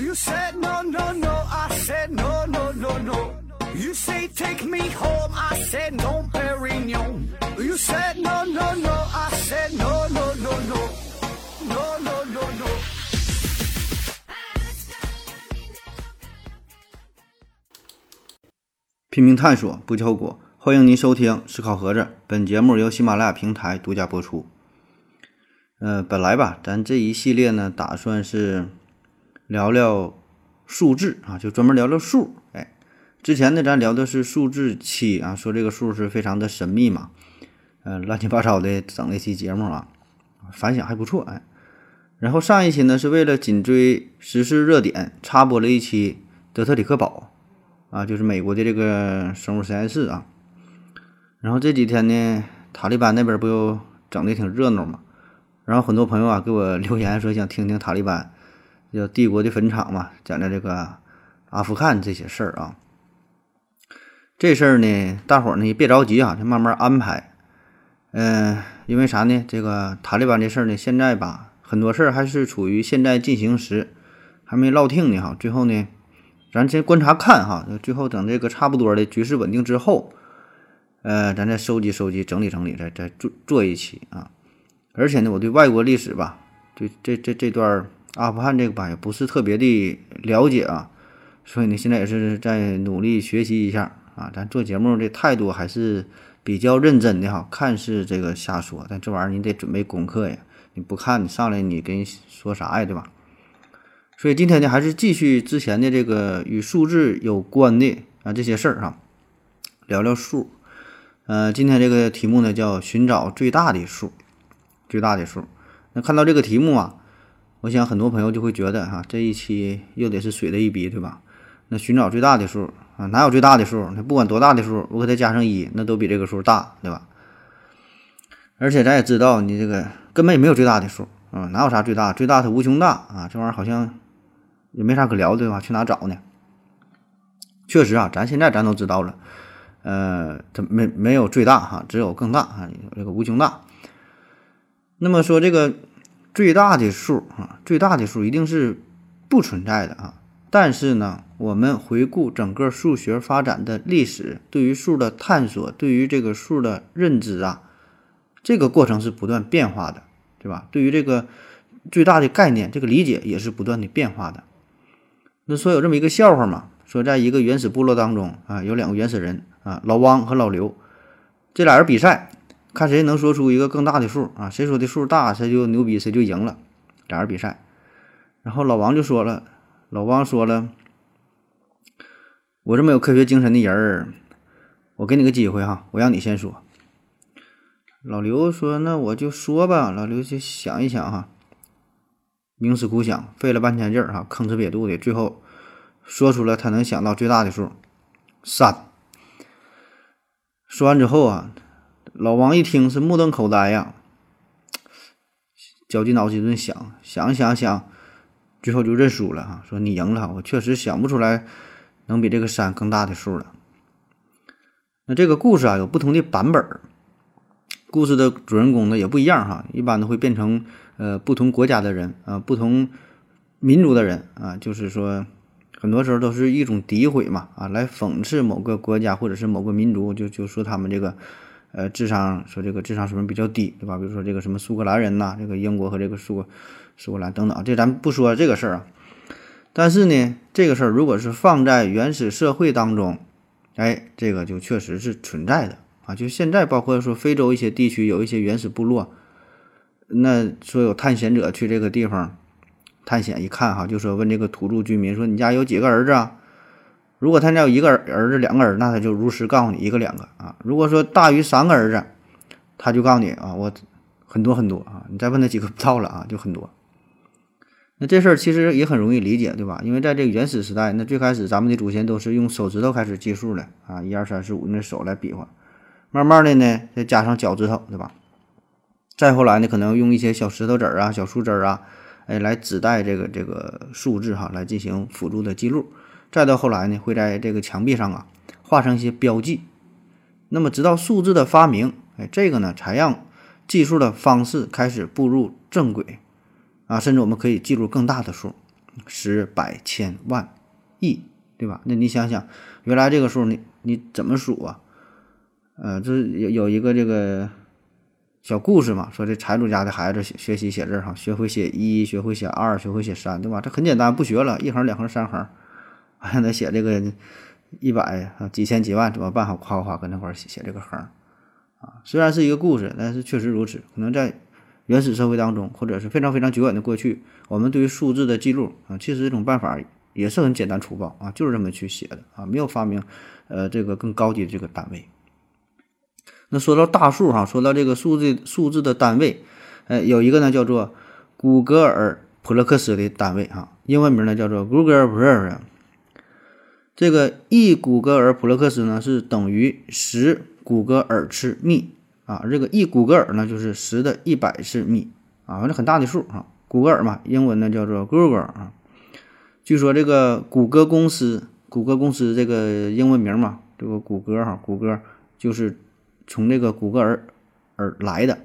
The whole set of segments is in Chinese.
You said no, no, no. I said no, no, no, no. You say take me home. I said no, Perignon. You said no, no, no. I said no, no, no, no. No, no, no, no. 拼命探索，不计后果。欢迎您收听《思考盒子》，本节目由喜马拉雅平台独家播出。呃，本来吧，咱这一系列呢，打算是聊聊数字啊，就专门聊聊数。哎，之前呢，咱聊的是数字七啊，说这个数是非常的神秘嘛，呃，乱七八糟的整了一期节目啊，反响还不错哎。然后上一期呢，是为了紧追时事热点，插播了一期德特里克堡啊，就是美国的这个生物实验室啊。然后这几天呢，塔利班那边不又整的挺热闹嘛？然后很多朋友啊给我留言说想听听塔利班叫帝国的坟场嘛，讲的这个阿富汗这些事儿啊。这事儿呢，大伙儿呢别着急啊，就慢慢安排。嗯，因为啥呢？这个塔利班这事儿呢，现在吧，很多事儿还是处于现在进行时，还没落听呢哈。最后呢，咱先观察看哈，最后等这个差不多的局势稳定之后。呃，咱再收集收集，整理整理，再再做做一期啊。而且呢，我对外国历史吧，对这这这段阿富汗这个吧，也不是特别的了解啊。所以呢，现在也是在努力学习一下啊。咱做节目的态度还是比较认真的哈。看似这个瞎说，但这玩意儿你得准备功课呀。你不看，你上来你跟人说啥呀，对吧？所以今天呢，还是继续之前的这个与数字有关的啊这些事儿哈，聊聊数。呃，今天这个题目呢叫寻找最大的数，最大的数。那看到这个题目啊，我想很多朋友就会觉得哈，这一期又得是水的一笔，对吧？那寻找最大的数啊，哪有最大的数？那不管多大的数，我给它加上一，那都比这个数大，对吧？而且咱也知道，你这个根本也没有最大的数啊，哪有啥最大？最大它无穷大啊，这玩意儿好像也没啥可聊，对吧？去哪找呢？确实啊，咱现在咱都知道了。呃，它没没有最大哈，只有更大啊，有这个无穷大。那么说这个最大的数啊，最大的数一定是不存在的啊。但是呢，我们回顾整个数学发展的历史，对于数的探索，对于这个数的认知啊，这个过程是不断变化的，对吧？对于这个最大的概念，这个理解也是不断的变化的。那说有这么一个笑话嘛，说在一个原始部落当中啊，有两个原始人。啊，老汪和老刘这俩人比赛，看谁能说出一个更大的数啊？谁说的数大，谁就牛逼，谁就赢了。俩人比赛，然后老王就说了，老汪说了，我这么有科学精神的人儿，我给你个机会哈，我让你先说。老刘说，那我就说吧。老刘就想一想哈，冥思苦想，费了半天劲儿哈，吭哧瘪肚的，最后说出了他能想到最大的数，三。说完之后啊，老王一听是目瞪口呆呀，绞尽脑汁一顿想，想想想，最后就认输了哈，说你赢了，我确实想不出来能比这个山更大的数了。那这个故事啊有不同的版本，故事的主人公呢也不一样哈，一般都会变成呃不同国家的人啊，不同民族的人啊，就是说。很多时候都是一种诋毁嘛，啊，来讽刺某个国家或者是某个民族，就就说他们这个，呃，智商说这个智商水平比较低，对吧？比如说这个什么苏格兰人呐，这个英国和这个苏苏格兰等等，这咱不说这个事儿啊。但是呢，这个事儿如果是放在原始社会当中，哎，这个就确实是存在的啊。就现在，包括说非洲一些地区有一些原始部落，那说有探险者去这个地方。探险一看哈，就说问这个土著居民说：“你家有几个儿子啊？”如果他家有一个儿子、两个儿，那他就如实告诉你一个两个啊。如果说大于三个儿子，他就告诉你啊，我很多很多啊。你再问他几个不到了啊，就很多。那这事儿其实也很容易理解，对吧？因为在这个原始时代，那最开始咱们的祖先都是用手指头开始计数的啊，一二三四五，那手来比划。慢慢的呢，再加上脚趾头，对吧？再后来呢，可能用一些小石头子儿啊、小树枝啊。哎，来指代这个这个数字哈，来进行辅助的记录。再到后来呢，会在这个墙壁上啊画上一些标记。那么，直到数字的发明，哎，这个呢才让计数的方式开始步入正轨啊。甚至我们可以记录更大的数十、百、千、万、亿，对吧？那你想想，原来这个数你你怎么数啊？呃，这有有一个这个小故事嘛，说这财主家的孩子学学习写字哈，学会写一，学会写二，学会写三，对吧？这很简单，不学了，一横、两横、三横，还得写这个一百啊、几千、几万怎么办？好，夸夸搁那块写写这个横啊。虽然是一个故事，但是确实如此。可能在原始社会当中，或者是非常非常久远的过去，我们对于数字的记录啊，其实这种办法也是很简单粗暴啊，就是这么去写的啊，没有发明呃这个更高级的这个单位。那说到大数哈，说到这个数字数字的单位，呃，有一个呢叫做古格尔普勒克斯的单位哈，英文名呢叫做 Google p r e 这个一古格尔普勒克斯呢是等于十古格尔次幂啊，这个一古格尔呢就是十的一百次幂啊，反正很大的数啊。古格尔嘛，英文呢叫做 Google 啊。据说这个谷歌公司，谷歌公司这个英文名嘛，这个谷歌哈，谷歌就是。从这个谷歌而而来的，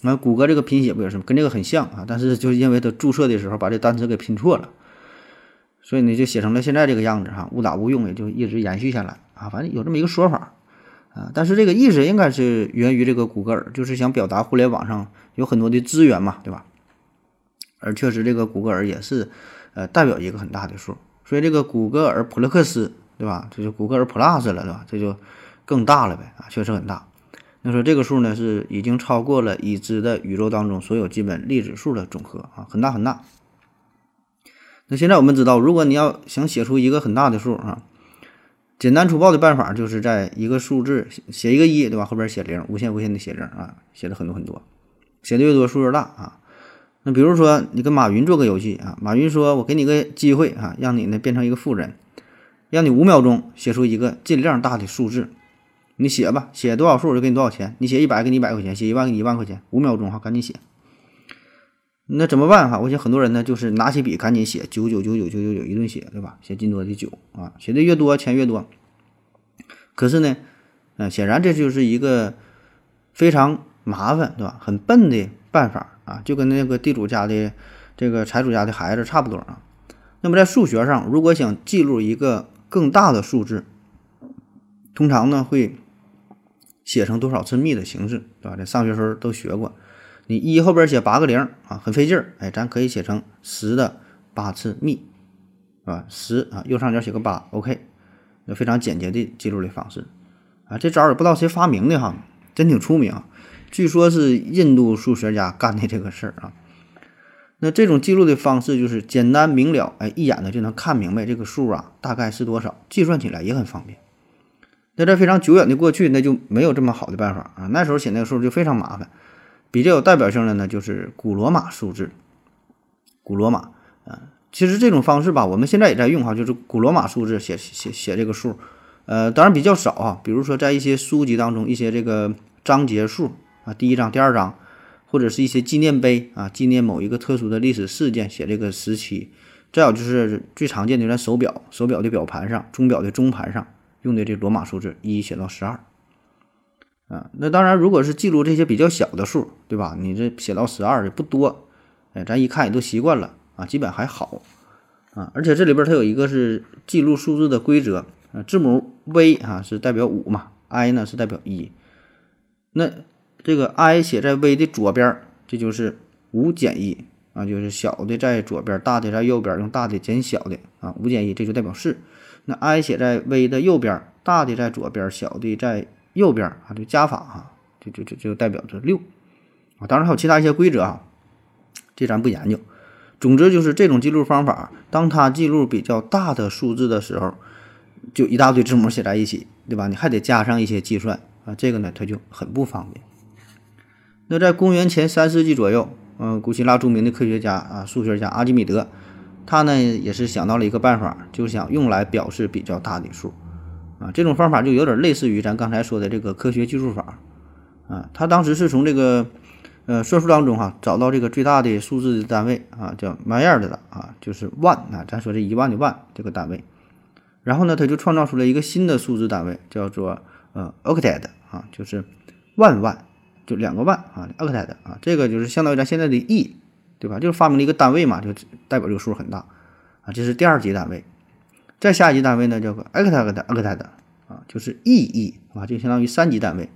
那谷歌这个拼写不也是跟这个很像啊？但是就因为它注册的时候把这单词给拼错了，所以呢就写成了现在这个样子哈，误打误用也就一直延续下来啊。反正有这么一个说法啊，但是这个意思应该是源于这个谷歌尔，就是想表达互联网上有很多的资源嘛，对吧？而确实这个谷歌尔也是呃代表一个很大的数，所以这个谷歌尔普勒克斯对吧？这就谷歌尔 Plus 了对吧？这就更大了呗啊，确实很大。那说这个数呢，是已经超过了已知的宇宙当中所有基本粒子数的总和啊，很大很大。那现在我们知道，如果你要想写出一个很大的数啊，简单粗暴的办法就是在一个数字写一个一，对吧？后边写零，无限无限的写零啊，写的很多很多，写的越多数越大啊。那比如说你跟马云做个游戏啊，马云说我给你个机会啊，让你呢变成一个富人，让你五秒钟写出一个尽量大的数字。你写吧，写多少数我就给你多少钱。你写一百，给你一百块钱；写一万，给你一万块钱。五秒钟哈，赶紧写。那怎么办哈？我想很多人呢，就是拿起笔赶紧写，九九九九九九九一顿写，对吧？写金多的九啊，写的越多钱越多。可是呢，嗯，显然这就是一个非常麻烦，对吧？很笨的办法啊，就跟那个地主家的这个财主家的孩子差不多啊。那么在数学上，如果想记录一个更大的数字，通常呢会。写成多少次幂的形式，对吧？这上学时候都学过。你一后边写八个零啊，很费劲儿。哎，咱可以写成十的八次幂，是吧？十啊，右上角写个八，OK，那非常简洁的记录的方式啊。这招也不知道谁发明的哈，真挺出名。据说是印度数学家干的这个事儿啊。那这种记录的方式就是简单明了，哎，一眼呢就能看明白这个数啊大概是多少，计算起来也很方便。在这非常久远的过去，那就没有这么好的办法啊。那时候写那个数就非常麻烦。比较有代表性的呢，就是古罗马数字。古罗马啊，其实这种方式吧，我们现在也在用哈，就是古罗马数字写写写这个数。呃，当然比较少啊。比如说在一些书籍当中，一些这个章节数啊，第一章、第二章，或者是一些纪念碑啊，纪念某一个特殊的历史事件，写这个时期。再有就是最常见的在手表，手表的表盘上，钟表的钟盘上。用的这罗马数字一写到十二，啊，那当然，如果是记录这些比较小的数，对吧？你这写到十二也不多，哎，咱一看也都习惯了啊，基本还好啊。而且这里边它有一个是记录数字的规则啊，字母 V 啊是代表五嘛，I 呢是代表一，那这个 I 写在 V 的左边，这就是五减一啊，就是小的在左边，大的在右边，用大的减小的啊，五减一这就代表四。那 i 写在 v 的右边，大的在左边，小的在右边啊，就加法哈，就就就就代表着六啊。当然还有其他一些规则啊，这咱不研究。总之就是这种记录方法，当它记录比较大的数字的时候，就一大堆字母写在一起，对吧？你还得加上一些计算啊，这个呢它就很不方便。那在公元前三世纪左右，嗯，古希腊著名的科学家啊，数学家阿基米德。他呢也是想到了一个办法，就想用来表示比较大的数，啊，这种方法就有点类似于咱刚才说的这个科学计数法，啊，他当时是从这个呃算术当中哈找到这个最大的数字的单位啊，叫 m 样的啊，就是万啊，咱说这一万的万这个单位，然后呢他就创造出了一个新的数字单位，叫做呃 octet 啊，就是万万，就两个万啊，octet 啊，这个就是相当于咱现在的亿。对吧？就是发明了一个单位嘛，就代表这个数很大。啊，这是第二级单位。再下一级单位呢，叫个 octet，octet 啊，就是亿亿啊，就相当于三级单位。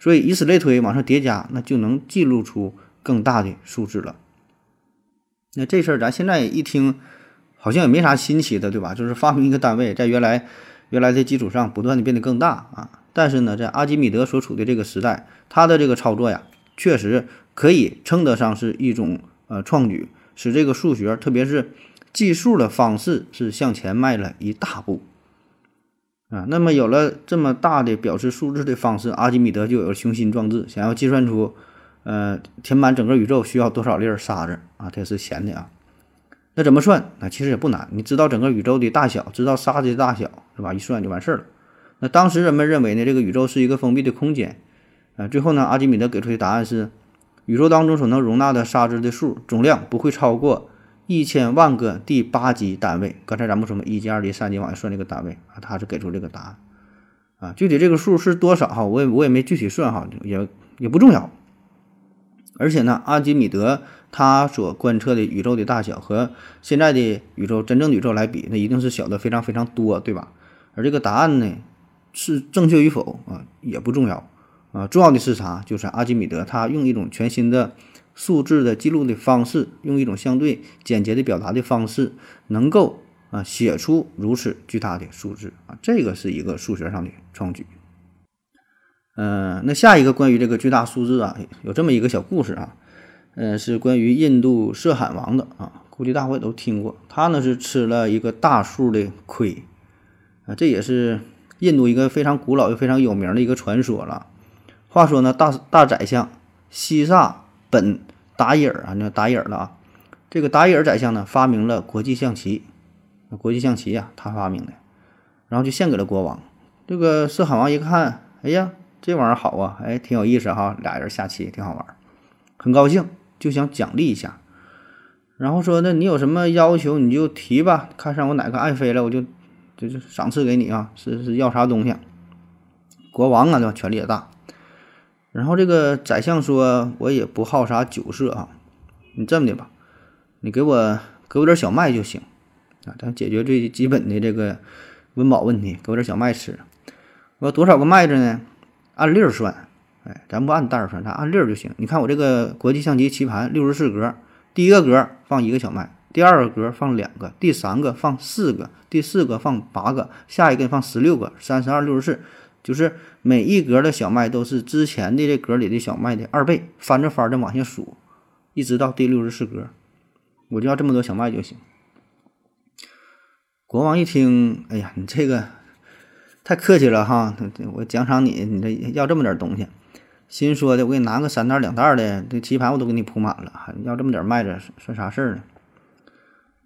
所以以此类推，往上叠加，那就能记录出更大的数字了。那这事儿咱现在一听，好像也没啥新奇的，对吧？就是发明一个单位，在原来原来的基础上不断的变得更大啊。但是呢，在阿基米德所处的这个时代，他的这个操作呀，确实可以称得上是一种呃创举，使这个数学，特别是计数的方式是向前迈了一大步啊。那么有了这么大的表示数字的方式，阿基米德就有了雄心壮志，想要计算出呃填满整个宇宙需要多少粒沙子啊？他是闲的啊。那怎么算？那其实也不难，你知道整个宇宙的大小，知道沙子的大小，是吧？一算就完事儿了。那当时人们认为呢，这个宇宙是一个封闭的空间，啊，最后呢，阿基米德给出的答案是，宇宙当中所能容纳的沙子的数总量不会超过一千万个第八级单位。刚才咱们说嘛，一级、二级、三级往下算这个单位啊，他是给出这个答案，啊，具体这个数是多少哈，我也我也没具体算哈，也也不重要。而且呢，阿基米德他所观测的宇宙的大小和现在的宇宙真正宇宙来比，那一定是小的非常非常多，对吧？而这个答案呢？是正确与否啊，也不重要啊，重要的是啥？就是阿基米德他用一种全新的数字的记录的方式，用一种相对简洁的表达的方式，能够啊写出如此巨大的数字啊，这个是一个数学上的创举。嗯，那下一个关于这个巨大数字啊，有这么一个小故事啊，嗯，是关于印度色罕王的啊，估计大伙都听过，他呢是吃了一个大数的亏啊，这也是。印度一个非常古老又非常有名的一个传说了。话说呢，大大宰相西萨本达伊尔啊，那达伊尔了啊。这个达伊尔宰相呢，发明了国际象棋。国际象棋呀，他发明的，然后就献给了国王。这个色罕王一看，哎呀，这玩意儿好啊，哎，挺有意思哈，俩人下棋挺好玩，很高兴，就想奖励一下。然后说，那你有什么要求你就提吧，看上我哪个爱妃了，我就。就是赏赐给你啊，是是要啥东西？国王啊，对吧？权力也大。然后这个宰相说：“我也不好啥酒色啊，你这么的吧，你给我给我点小麦就行啊，咱解决最基本的这个温饱问题，给我点小麦吃。我多少个麦子呢？按粒儿算，哎，咱不按袋儿算，咱按粒儿就行。你看我这个国际象棋棋盘六十四格，第一个格放一个小麦。”第二个格放两个，第三个放四个，第四个放八个，下一个放十六个，三十二六十四，就是每一格的小麦都是之前的这格里的小麦的二倍，翻着翻着往下数，一直到第六十四格，我就要这么多小麦就行。国王一听，哎呀，你这个太客气了哈，我奖赏你，你这要这么点东西，心说的，我给你拿个三袋两袋的这棋盘我都给你铺满了，还要这么点麦子算啥事儿呢？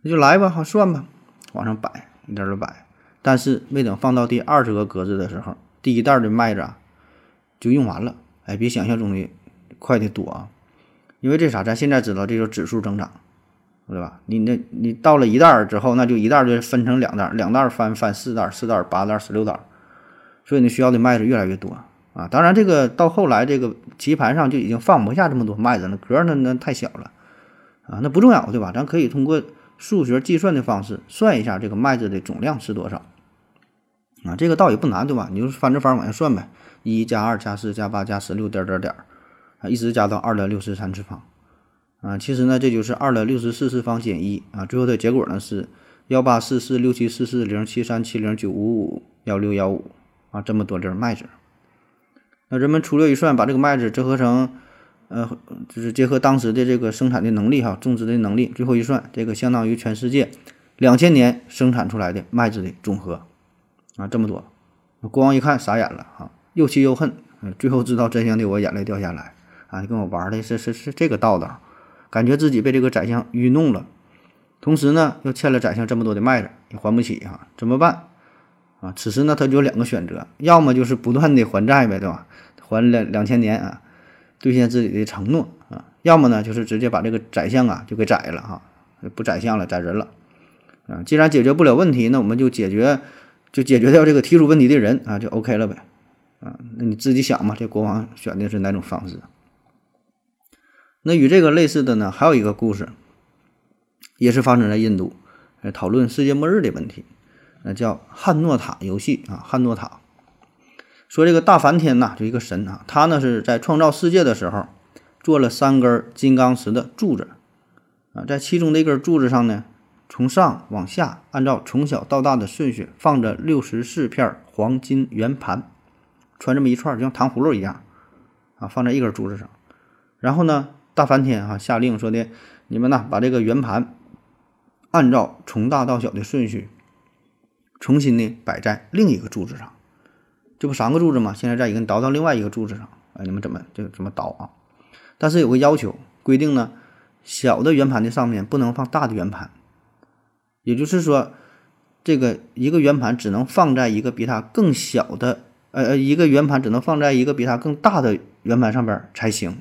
那就来吧，好算吧，往上摆，一点点摆。但是没等放到第二十个格子的时候，第一袋的麦子就用完了。哎，比想象中的快的多啊！因为这啥？咱现在知道这就指数增长，对吧？你那你到了一袋之后，那就一袋就分成两袋，两袋翻翻四袋，四袋八袋十六袋，所以你需要的麦子越来越多啊！当然，这个到后来这个棋盘上就已经放不下这么多麦子了，格那那太小了啊，那不重要，对吧？咱可以通过。数学计算的方式算一下这个麦子的总量是多少啊？这个倒也不难，对吧？你就翻着方往下算呗，一加二加四加八加十六点点点啊，一直加到二的六十三次方啊。其实呢，这就是二的六十四次方减一啊。最后的结果呢是幺八四四六七四四零七三七零九五五幺六幺五啊，这么多粒麦子。那人们粗略一算，把这个麦子折合成。呃，就是结合当时的这个生产的能力哈，种植的能力，最后一算，这个相当于全世界两千年生产出来的麦子的总和啊，这么多。国王一看傻眼了啊，又气又恨，最后知道真相的我眼泪掉下来啊！你跟我玩的是是是这个道道，感觉自己被这个宰相愚弄了，同时呢又欠了宰相这么多的麦子也还不起啊，怎么办啊？此时呢他就有两个选择，要么就是不断的还债呗，对吧？还两两千年啊。兑现自己的承诺啊，要么呢就是直接把这个宰相啊就给宰了哈，不宰相了，宰人了啊。既然解决不了问题，那我们就解决，就解决掉这个提出问题的人啊，就 OK 了呗啊。那你自己想嘛，这国王选的是哪种方式？那与这个类似的呢，还有一个故事，也是发生在印度，呃讨论世界末日的问题，那叫汉诺塔游戏啊，汉诺塔说这个大梵天呐，就一个神啊，他呢是在创造世界的时候做了三根金刚石的柱子啊，在其中的一根柱子上呢，从上往下按照从小到大的顺序放着六十四片黄金圆盘，穿这么一串，就像糖葫芦一样啊，放在一根柱子上，然后呢。大梵天哈下令说的，你们呢把这个圆盘按照从大到小的顺序重新的摆在另一个柱子上，这不三个柱子吗？现在再一个倒到另外一个柱子上，哎，你们怎么就怎么倒啊？但是有个要求规定呢，小的圆盘的上面不能放大的圆盘，也就是说，这个一个圆盘只能放在一个比它更小的，呃呃，一个圆盘只能放在一个比它更大的圆盘上边才行。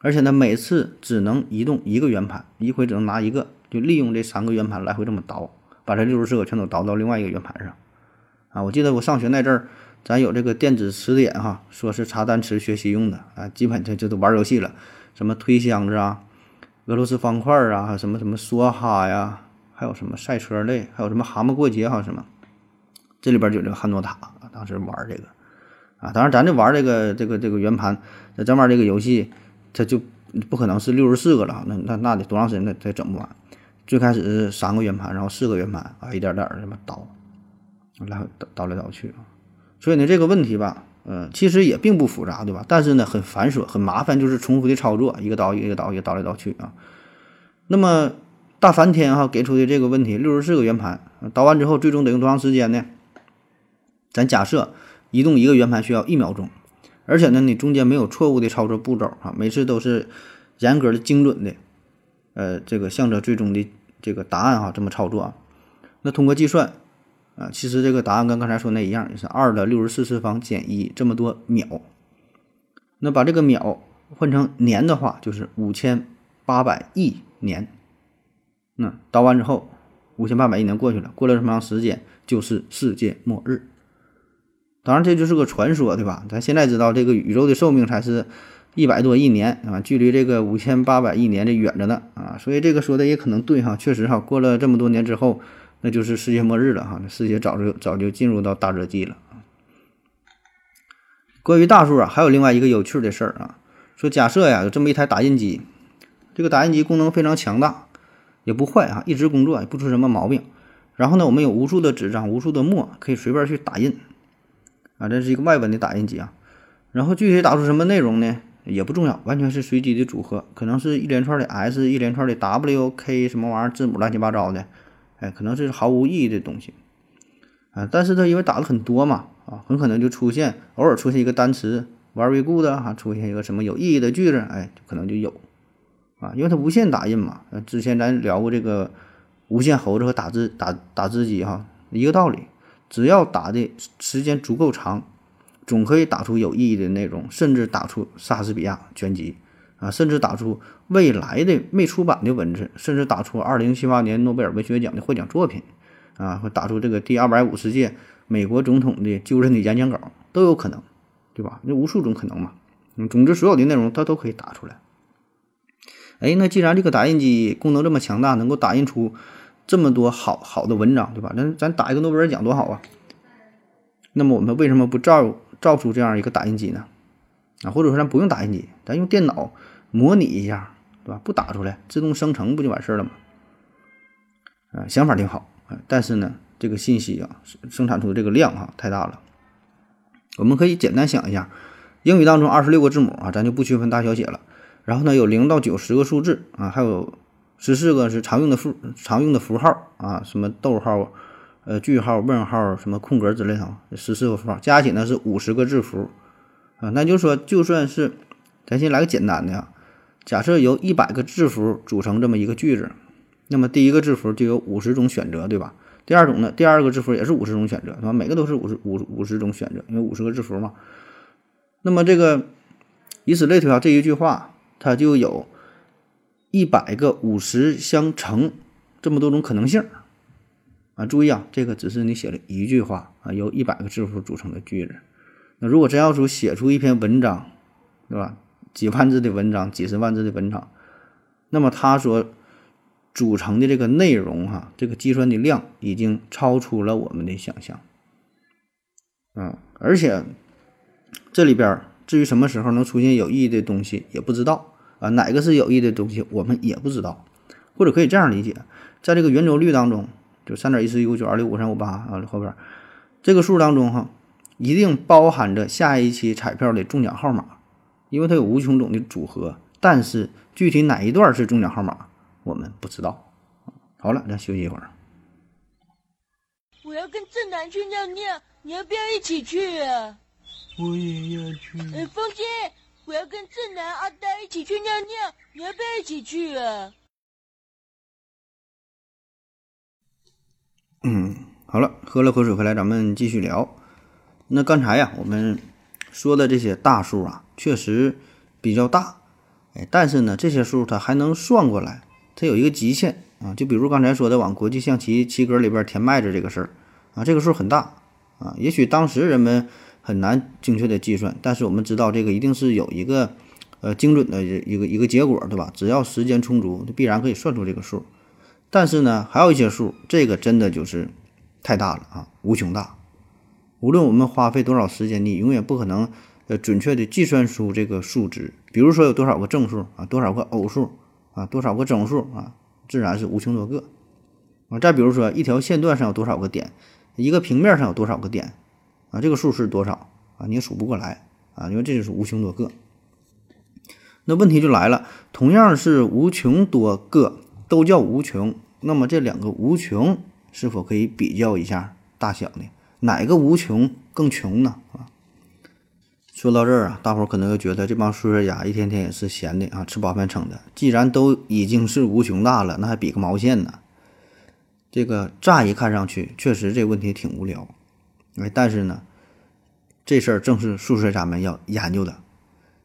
而且呢，每次只能移动一个圆盘，一回只能拿一个，就利用这三个圆盘来回这么倒，把这六十四个全都倒到另外一个圆盘上。啊，我记得我上学那阵儿，咱有这个电子词典哈，说是查单词学习用的啊，基本就就都玩游戏了，什么推箱子啊，俄罗斯方块啊，什么什么梭哈呀，还有什么赛车类，还有什么蛤蟆过节哈什么，这里边就有这个汉诺塔，当时玩这个啊，当然咱这玩这个这个这个圆盘，咱玩这个游戏。它就不可能是六十四个了，那那那得多长时间才才整不完？最开始是三个圆盘，然后四个圆盘啊，一点点这么倒，来回倒倒来倒去。所以呢，这个问题吧，嗯，其实也并不复杂，对吧？但是呢，很繁琐，很麻烦，就是重复的操作，一个倒一个倒，一个倒来倒去啊。那么大梵天哈给出的这个问题，六十四个圆盘倒完之后，最终得用多长时间呢？咱假设移动一个圆盘需要一秒钟。而且呢，你中间没有错误的操作步骤啊，每次都是严格的、精准的，呃，这个向着最终的这个答案哈，这么操作啊。那通过计算啊，其实这个答案跟刚才说那一样，也是二的六十四次方减一这么多秒。那把这个秒换成年的话，就是五千八百亿年。那倒完之后，五千八百亿年过去了，过了这么长时间，就是世界末日。当然，这就是个传说，对吧？咱现在知道，这个宇宙的寿命才是一百多亿年啊，距离这个五千八百亿年这远着呢啊，所以这个说的也可能对哈，确实哈，过了这么多年之后，那就是世界末日了哈，世界早就早就进入到大热季了关于大数啊，还有另外一个有趣的事儿啊，说假设呀，有这么一台打印机，这个打印机功能非常强大，也不坏啊，一直工作，也不出什么毛病。然后呢，我们有无数的纸张，无数的墨，可以随便去打印。啊，这是一个外文的打印机啊，然后具体打出什么内容呢？也不重要，完全是随机的组合，可能是一连串的 S，一连串的 W、K 什么玩意儿字母乱七八糟的，哎，可能是毫无意义的东西啊。但是它因为打的很多嘛，啊，很可能就出现偶尔出现一个单词 very good 啊，出现一个什么有意义的句子，哎，可能就有啊，因为它无线打印嘛。之前咱聊过这个无线猴子和打字打打字机哈，一个道理。只要打的时间足够长，总可以打出有意义的内容，甚至打出莎士比亚全集啊，甚至打出未来的未出版的文字，甚至打出二零七八年诺贝尔文学奖的获奖作品啊，或打出这个第二百五十届美国总统的就任的演讲稿都有可能，对吧？那无数种可能嘛。总之所有的内容它都可以打出来。哎，那既然这个打印机功能这么强大，能够打印出。这么多好好的文章，对吧？那咱打一个诺贝尔奖多好啊！那么我们为什么不造造出这样一个打印机呢？啊，或者说咱不用打印机，咱用电脑模拟一下，对吧？不打出来，自动生成不就完事儿了吗？啊，想法挺好啊，但是呢，这个信息啊，生产出的这个量哈太大了。我们可以简单想一下，英语当中二十六个字母啊，咱就不区分大小写了。然后呢，有零到九十个数字啊，还有。十四个是常用的符常用的符号啊，什么逗号、呃句号、问号、什么空格之类的，十四个符号加起来是五十个字符啊。那就说，就算是咱先来个简单的啊，假设由一百个字符组成这么一个句子，那么第一个字符就有五十种选择，对吧？第二种呢，第二个字符也是五十种选择，是吧？每个都是五十五五十种选择，因为五十个字符嘛。那么这个以此类推啊，这一句话它就有。一百个五十相乘，这么多种可能性啊！注意啊，这个只是你写了一句话啊，由一百个字符组成的句子。那如果真要说写出一篇文章，对吧？几万字的文章，几十万字的文章，那么它所组成的这个内容哈，这个计算的量已经超出了我们的想象。嗯，而且这里边至于什么时候能出现有意义的东西也不知道啊，哪个是有益的东西我们也不知道，或者可以这样理解，在这个圆周率当中，就三点一四一五九二六五三五八啊后边这个数当中哈，一定包含着下一期彩票的中奖号码，因为它有无穷种的组合，但是具体哪一段是中奖号码我们不知道。好了，咱休息一会儿。我要跟正南去尿尿，你要不要一起去啊？我也要去。呃，风姐，我要跟正南、阿呆一起去尿尿，你要不要一起去啊？嗯，好了，喝了口水回来，咱们继续聊。那刚才呀，我们说的这些大数啊，确实比较大，哎，但是呢，这些数它还能算过来，它有一个极限啊。就比如刚才说的往国际象棋棋格里边填麦子这个事儿啊，这个数很大啊。也许当时人们很难精确的计算，但是我们知道这个一定是有一个呃精准的一个一个结果，对吧？只要时间充足，必然可以算出这个数。但是呢，还有一些数，这个真的就是太大了啊，无穷大。无论我们花费多少时间，你永远不可能呃准确的计算出这个数值。比如说有多少个正数啊，多少个偶数啊，多少个整数啊，自然是无穷多个啊。再比如说一条线段上有多少个点，一个平面上有多少个点啊，这个数是多少啊，你也数不过来啊，因为这就是无穷多个。那问题就来了，同样是无穷多个。都叫无穷，那么这两个无穷是否可以比较一下大小呢？哪个无穷更穷呢？啊，说到这儿啊，大伙儿可能又觉得这帮数学家一天天也是闲的啊，吃饱饭撑的。既然都已经是无穷大了，那还比个毛线呢？这个乍一看上去，确实这问题挺无聊。哎，但是呢，这事儿正是数学家们要研究的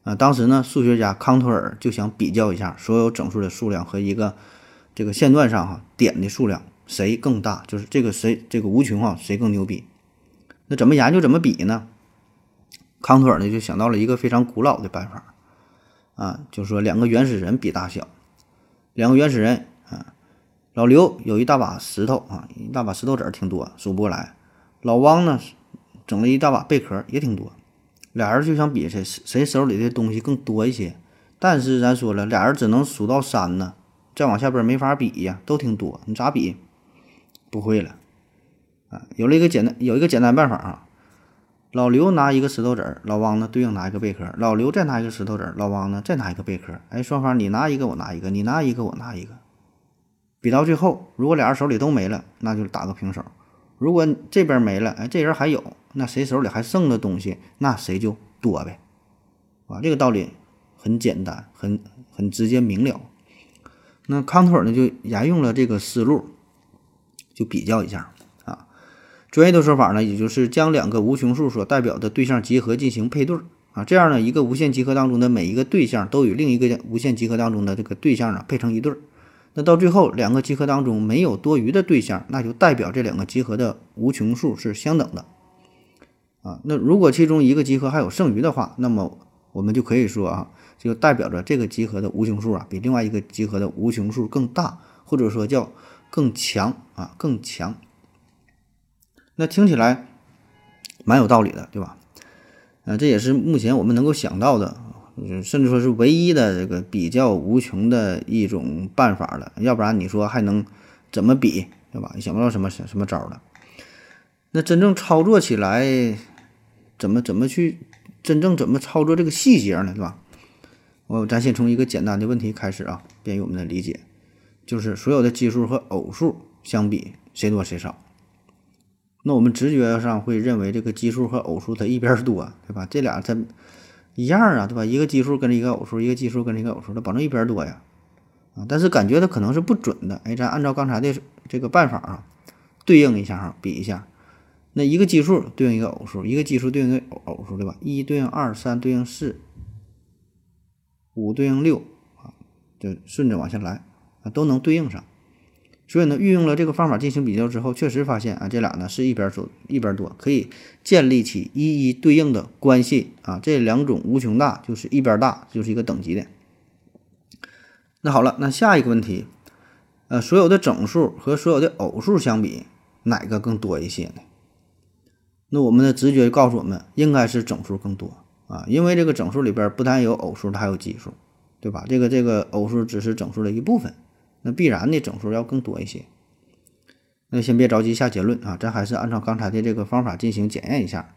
啊。当时呢，数学家康托尔就想比较一下所有整数的数量和一个。这个线段上哈点的数量谁更大？就是这个谁这个无穷啊谁更牛逼？那怎么研究怎么比呢？康托尔呢就想到了一个非常古老的办法啊，就是说两个原始人比大小，两个原始人啊，老刘有一大把石头啊，一大把石头子儿挺多，数不过来。老汪呢整了一大把贝壳也挺多，俩人就想比谁谁手里的东西更多一些。但是咱说了，俩人只能数到三呢。再往下边没法比呀，都挺多，你咋比？不会了啊！有了一个简单，有一个简单办法啊。老刘拿一个石头子儿，老汪呢对应拿一个贝壳。老刘再拿一个石头子儿，老汪呢再拿一个贝壳。哎，双方你拿一个，我拿一个，你拿一个，我拿一个。比到最后，如果俩人手里都没了，那就打个平手；如果这边没了，哎，这人还有，那谁手里还剩的东西，那谁就多呗。啊，这个道理很简单，很很直接明了。那康托尔呢，就沿用了这个思路，就比较一下啊。专业的说法呢，也就是将两个无穷数所代表的对象集合进行配对啊。这样呢，一个无限集合当中的每一个对象都与另一个无限集合当中的这个对象啊配成一对儿。那到最后，两个集合当中没有多余的对象，那就代表这两个集合的无穷数是相等的啊。那如果其中一个集合还有剩余的话，那么我们就可以说啊。就代表着这个集合的无穷数啊，比另外一个集合的无穷数更大，或者说叫更强啊，更强。那听起来蛮有道理的，对吧？呃，这也是目前我们能够想到的，甚至说是唯一的这个比较无穷的一种办法了。要不然你说还能怎么比，对吧？想不到什么什么招了。那真正操作起来，怎么怎么去真正怎么操作这个细节呢，对吧？我咱先从一个简单的问题开始啊，便于我们的理解，就是所有的奇数和偶数相比，谁多谁少？那我们直觉上会认为这个奇数和偶数它一边多，对吧？这俩它一样啊，对吧？一个奇数跟着一个偶数，一个奇数跟着一个偶数，它保证一边多呀，啊！但是感觉它可能是不准的。哎，咱按照刚才的这个办法啊，对应一下哈，比一下，那一个奇数对应一个偶数，一个奇数对应一个偶偶数，对吧？一对应二，三对应四。五对应六啊，就顺着往下来啊，都能对应上。所以呢，运用了这个方法进行比较之后，确实发现啊，这俩呢是一边多一边多，可以建立起一一对应的关系啊。这两种无穷大就是一边大，就是一个等级的。那好了，那下一个问题，呃，所有的整数和所有的偶数相比，哪个更多一些呢？那我们的直觉告诉我们，应该是整数更多啊，因为这个整数里边不但有偶数，它还有奇数，对吧？这个这个偶数只是整数的一部分，那必然的整数要更多一些。那先别着急下结论啊，咱还是按照刚才的这个方法进行检验一下。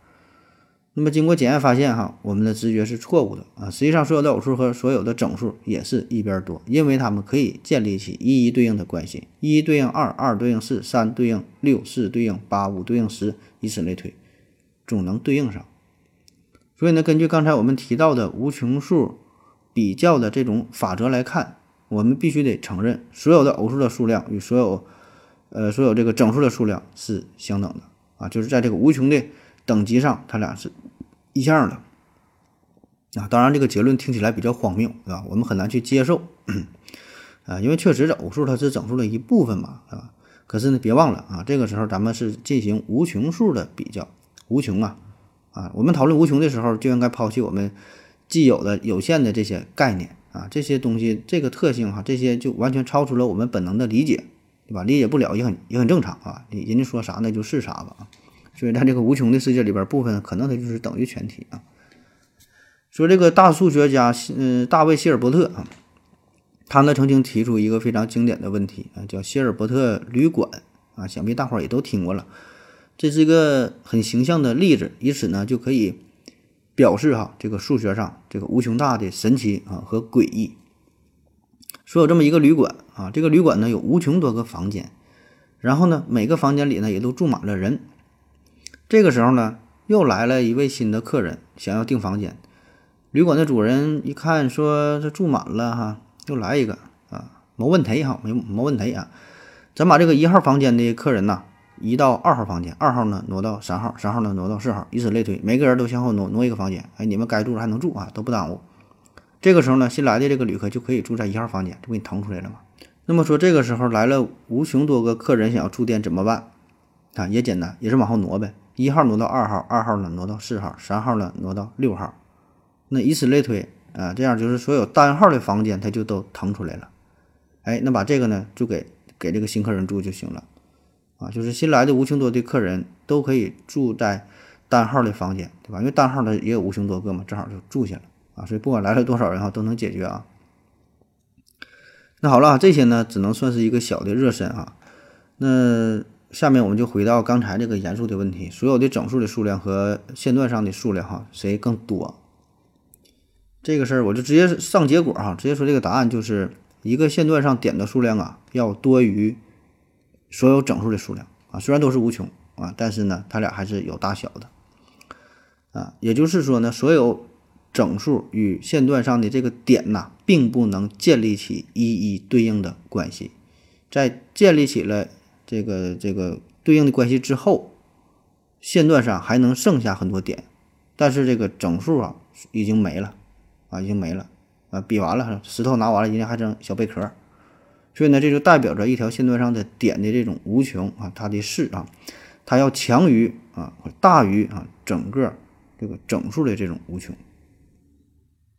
那么经过检验发现，哈，我们的直觉是错误的啊。实际上，所有的偶数和所有的整数也是一边多，因为它们可以建立起一一对应的关系，一对应二，二对应四，三对应六，四对应八，五对应十，以此类推，总能对应上。所以呢，根据刚才我们提到的无穷数比较的这种法则来看，我们必须得承认，所有的偶数的数量与所有呃，所有这个整数的数量是相等的啊，就是在这个无穷的等级上，它俩是一项的啊。当然，这个结论听起来比较荒谬，对吧？我们很难去接受 啊，因为确实这偶数它是整数的一部分嘛，啊。可是呢，别忘了啊，这个时候咱们是进行无穷数的比较，无穷啊啊，我们讨论无穷的时候，就应该抛弃我们既有的有限的这些概念啊，这些东西这个特性哈，这些就完全超出了我们本能的理解。对吧？理解不了也很也很正常啊。人家说啥那就是啥吧啊。所以在这个无穷的世界里边，部分可能它就是等于全体啊。说这个大数学家，嗯，大卫希尔伯特啊，他呢曾经提出一个非常经典的问题啊，叫希尔伯特旅馆啊，想必大伙儿也都听过了。这是一个很形象的例子，以此呢就可以表示哈这个数学上这个无穷大的神奇啊和诡异。说有这么一个旅馆啊，这个旅馆呢有无穷多个房间，然后呢每个房间里呢也都住满了人。这个时候呢又来了一位新的客人，想要订房间。旅馆的主人一看说这住满了哈，又来一个啊，没问题哈，没没问题啊。咱把这个一号房间的客人呐移到二号房间，二号呢挪到三号，三号呢挪到四号，以此类推，每个人都向后挪挪一个房间。哎，你们该住还能住啊，都不耽误。这个时候呢，新来的这个旅客就可以住在一号房间，就给你腾出来了嘛。那么说，这个时候来了无穷多个客人想要住店怎么办？啊，也简单，也是往后挪呗。一号挪到二号，二号呢挪到四号，三号呢挪到六号，那以此类推啊，这样就是所有单号的房间它就都腾出来了。哎，那把这个呢就给给这个新客人住就行了啊，就是新来的无穷多的客人都可以住在单号的房间，对吧？因为单号的也有无穷多个嘛，正好就住下了。啊，所以不管来了多少人哈，都能解决啊。那好了，这些呢只能算是一个小的热身啊。那下面我们就回到刚才这个严肃的问题：所有的整数的数量和线段上的数量哈，谁更多？这个事儿我就直接上结果哈，直接说这个答案就是一个线段上点的数量啊要多于所有整数的数量啊。虽然都是无穷啊，但是呢，它俩还是有大小的啊。也就是说呢，所有整数与线段上的这个点呐，并不能建立起一一对应的关系。在建立起了这个这个对应的关系之后，线段上还能剩下很多点，但是这个整数啊已经没了啊，已经没了啊，比完了，石头拿完了，人家还剩小贝壳。所以呢，这就代表着一条线段上的点的这种无穷啊，它的势啊，它要强于啊，大于啊整个这个整数的这种无穷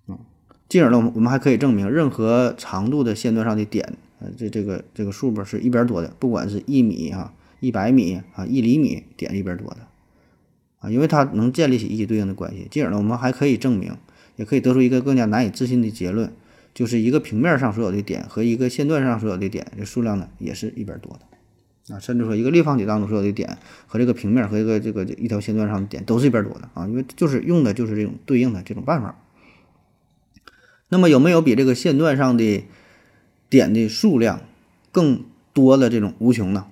啊。进而呢，我们我们还可以证明，任何长度的线段上的点，呃，这这个这个数目是一边多的，不管是一米啊、一百米啊、一厘米，点一边多的，啊，因为它能建立起一起对应的关系。进而呢，我们还可以证明，也可以得出一个更加难以置信的结论，就是一个平面上所有的点和一个线段上所有的点，这数量呢也是一边多的，啊，甚至说一个立方体当中所有的点和这个平面和一个这个一条线段上的点都是一边多的啊，因为就是用的就是这种对应的这种办法。那么有没有比这个线段上的点的数量更多的这种无穷呢？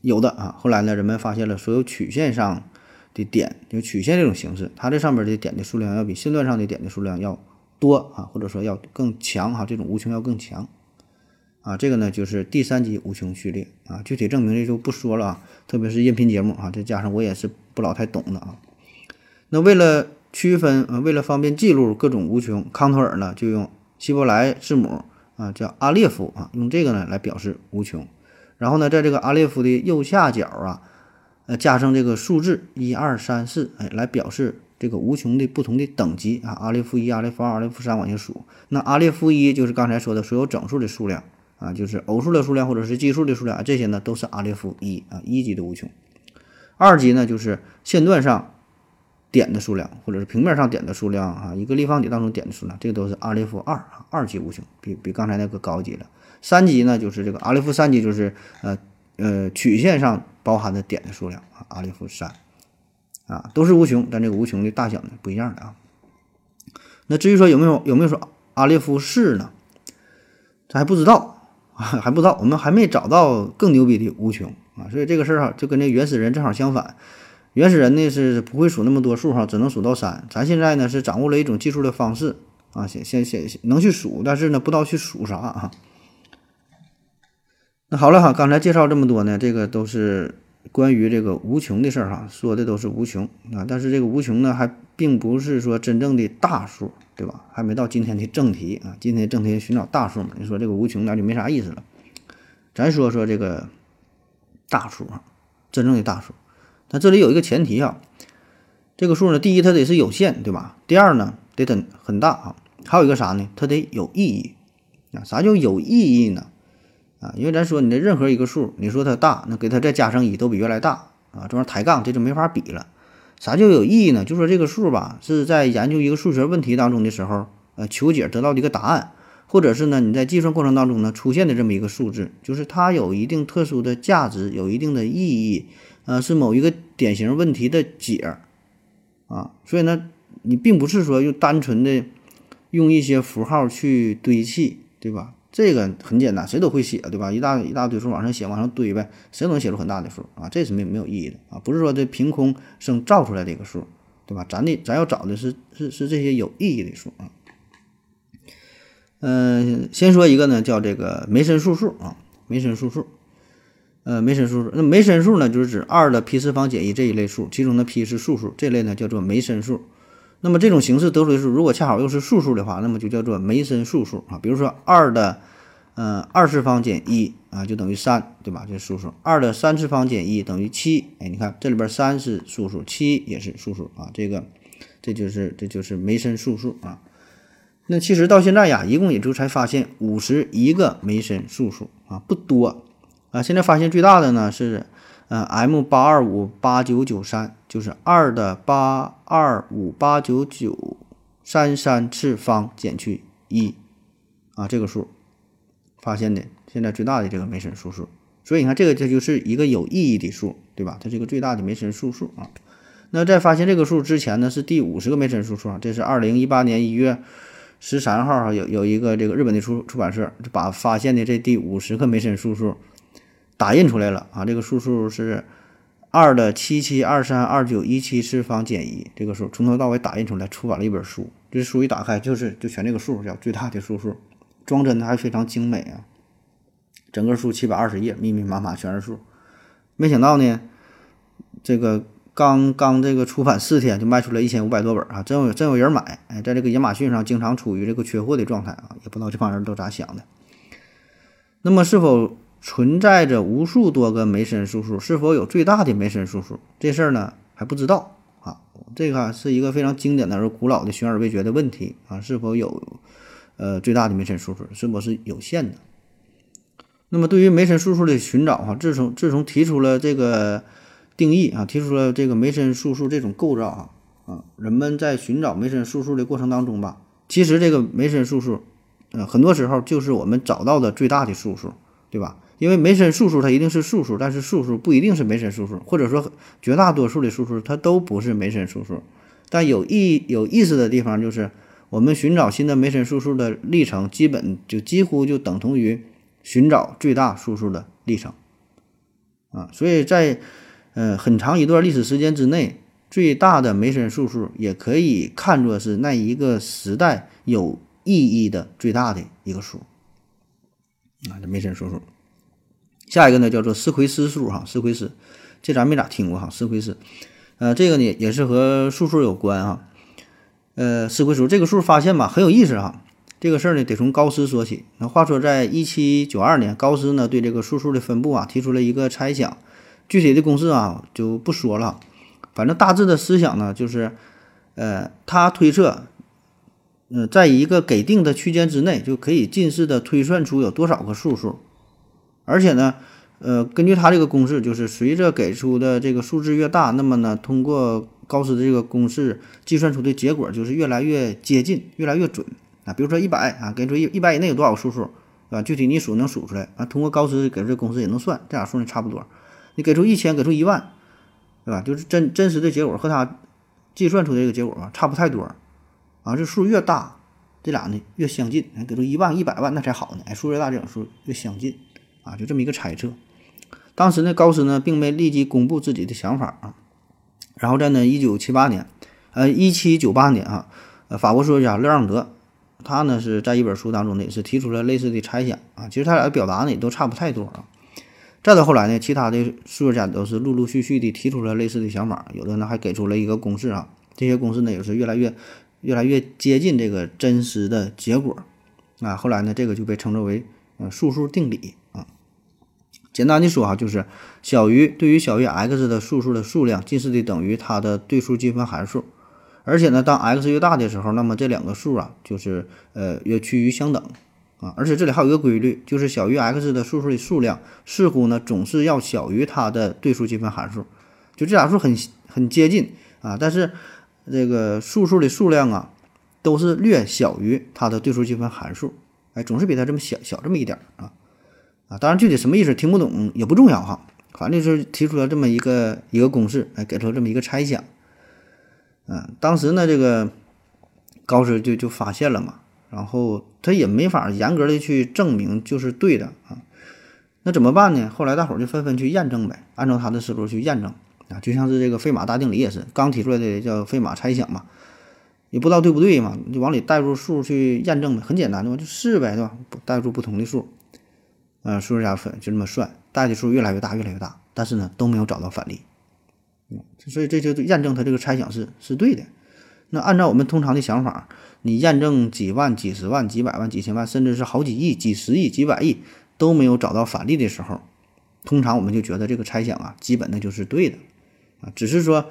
有的啊。后来呢，人们发现了所有曲线上的点，就曲线这种形式，它这上边的点的数量要比线段上的点的数量要多啊，或者说要更强哈，这种无穷要更强啊。这个呢就是第三级无穷序列啊。具体证明的就不说了啊，特别是音频节目啊，再加上我也是不老太懂的啊。那为了区分啊，为了方便记录各种无穷，康托尔呢就用希伯来字母啊，叫阿列夫啊，用这个呢来表示无穷。然后呢，在这个阿列夫的右下角啊，呃，加上这个数字一二三四，哎，来表示这个无穷的不同的等级啊，阿列夫一、阿列夫二、阿列夫三往下数。那阿列夫一就是刚才说的所有整数的数量，啊，就是偶数的数量或者是奇数的数量，这些呢都是阿列夫一啊一级的无穷。二级呢就是线段上点的数量，或者是平面上点的数量啊，一个立方体当中点的数量，这个都是阿列夫二啊二级无穷，比比刚才那个高级了。三级呢就是这个阿列夫三级就是呃呃曲线上包含的点的数量啊阿列夫三啊都是无穷，但这个无穷的大小呢不一样的啊。那至于说有没有有没有说阿列夫四呢？咱还不知道啊，还不知道，我们还没找到更牛逼的无穷啊，所以这个事儿哈就跟这原始人正好相反。原始人呢是不会数那么多数哈，只能数到三。咱现在呢是掌握了一种计数的方式啊，先先先能去数，但是呢不知道去数啥啊。那好了哈，刚才介绍这么多呢，这个都是关于这个无穷的事儿哈，说的都是无穷啊。但是这个无穷呢，还并不是说真正的大数，对吧？还没到今天的正题啊。今天正题寻找大数嘛，你说这个无穷那就没啥意思了。咱说说这个大数啊，真正的大数。但这里有一个前提啊，这个数呢，第一它得是有限，对吧？第二呢，得很很大啊。还有一个啥呢？它得有意义啊。啥叫有意义呢？啊，因为咱说你的任何一个数，你说它大，那给它再加上一都比原来大啊，这玩意儿抬杠，这就没法比了。啥叫有意义呢？就说这个数吧，是在研究一个数学问题当中的时候，呃，求解得到的一个答案，或者是呢你在计算过程当中呢出现的这么一个数字，就是它有一定特殊的价值，有一定的意义，呃，是某一个典型问题的解啊。所以呢，你并不是说用单纯的用一些符号去堆砌，对吧？这个很简单，谁都会写，对吧？一大一大堆数往上写，往上堆呗，谁能写出很大的数啊！这是没没有意义的啊！不是说这凭空生造出来的一个数，对吧？咱的咱要找的是是是这些有意义的数啊。嗯，先说一个呢，叫这个梅森数数啊，梅森数数。呃，梅森数数，那梅森数呢，就是指二的 p 次方减一这一类数，其中的 p 是素数，这类呢叫做梅森数。那么这种形式得出的数，如果恰好又是素数的话，那么就叫做梅森数数啊。比如说二的，嗯，二次方减一啊，就等于三，对吧？这是素数。二的三次方减一等于七，哎，你看这里边三是素数，七也是素数啊。这个，这就是这就是梅森数数啊。那其实到现在呀，一共也就才发现五十一个梅森数数啊，不多啊。现在发现最大的呢是。嗯，m 八二五八九九三就是二的八二五八九九三三次方减去一啊，这个数发现的现在最大的这个梅森数数，所以你看这个这就是一个有意义的数，对吧？它是一个最大的梅森数数啊。那在发现这个数之前呢，是第五十个梅森数数啊，这是二零一八年一月十三号哈，有有一个这个日本的出出版社就把发现的这第五十个梅森数数。打印出来了啊！这个数数是二的七七二三二九一七次方减一，这个数从头到尾打印出来，出版了一本书。这书一打开就是就全这个数叫最大的数数，装帧的还非常精美啊！整个书七百二十页，密密麻麻全是数。没想到呢，这个刚刚这个出版四天就卖出来一千五百多本啊！真有真有人买，哎，在这个亚马逊上经常处于这个缺货的状态啊！也不知道这帮人都咋想的。那么是否？存在着无数多个梅森数数，是否有最大的梅森数数？这事儿呢还不知道啊。这个是一个非常经典的而古老的悬而未决的问题啊。是否有呃最大的梅森数数？是否是有限的？那么对于梅森数数的寻找哈，自从自从提出了这个定义啊，提出了这个梅森数数这种构造啊啊，人们在寻找梅森数数的过程当中吧，其实这个梅森数数，呃，很多时候就是我们找到的最大的数数，对吧？因为梅森数数它一定是素数，但是素数不一定是梅森数数，或者说绝大多数的数数它都不是梅森数数。但有意有意思的地方就是，我们寻找新的梅森数数的历程，基本就几乎就等同于寻找最大数数的历程啊。所以在呃很长一段历史时间之内，最大的梅森数数也可以看作是那一个时代有意义的最大的一个数啊，这梅森数数。下一个呢叫做斯奎斯数哈，斯奎斯，这咱没咋听过哈，斯奎斯，呃，这个呢也是和数数有关哈，呃，斯奎数这个数发现吧很有意思哈，这个事儿呢得从高斯说起。那话说在一七九二年，高斯呢对这个数数的分布啊提出了一个猜想，具体的公式啊就不说了，反正大致的思想呢就是，呃，他推测呃，在一个给定的区间之内，就可以近似的推算出有多少个数数，而且呢，呃，根据它这个公式，就是随着给出的这个数字越大，那么呢，通过高斯的这个公式计算出的结果就是越来越接近，越来越准啊。比如说一百啊，给出一一百以内有多少个数数，对吧？具体你数能数出来啊，通过高斯给出这公式也能算，这俩数呢差不多。你给出一千，给出一万，对吧？就是真真实的结果和它计算出的这个结果吧，差不太多。啊，这数越大，这俩呢越相近。给出一万、一百万那才好呢。哎，数越大，这种数越相近。啊，就这么一个猜测。当时呢，高斯呢并没立即公布自己的想法啊。然后在呢，一九七八年，呃，一七九八年啊，呃，法国数学家勒让德，他呢是在一本书当中呢也是提出了类似的猜想啊。其实他俩的表达呢也都差不太多啊。再到后来呢，其他的数学家都是陆陆续续的提出了类似的想法，有的呢还给出了一个公式啊。这些公式呢也是越来越。越来越接近这个真实的结果，啊，后来呢，这个就被称作为呃数数定理。简单的说啊，就是小于对于小于 x 的数数的数量近似的等于它的对数积分函数，而且呢，当 x 越大的时候，那么这两个数啊就是呃越趋于相等啊。而且这里还有一个规律，就是小于 x 的数数的数量似乎呢总是要小于它的对数积分函数，就这俩数很很接近啊，但是。这个数数的数量啊，都是略小于它的对数积分函数，哎，总是比它这么小小这么一点啊啊！当然具体什么意思听不懂也不重要哈，反正就是提出了这么一个一个公式，哎，给出了这么一个猜想。嗯，当时呢，这个高斯就就发现了嘛，然后他也没法严格的去证明就是对的啊，那怎么办呢？后来大伙儿就纷纷去验证呗，按照他的思路去验证。啊，就像是这个费马大定理也是刚提出来的，叫费马猜想嘛，也不知道对不对嘛，就往里代入数去验证呗，很简单的嘛，就试呗，对吧？代入不同的数，呃，数学家分就这么算，代的数越来越大，越来越大，但是呢都没有找到反例，嗯，所以这就验证他这个猜想是是对的。那按照我们通常的想法，你验证几万、几十万、几百万、几千万，甚至是好几亿、几十亿、几百亿都没有找到反例的时候，通常我们就觉得这个猜想啊，基本的就是对的。啊，只是说，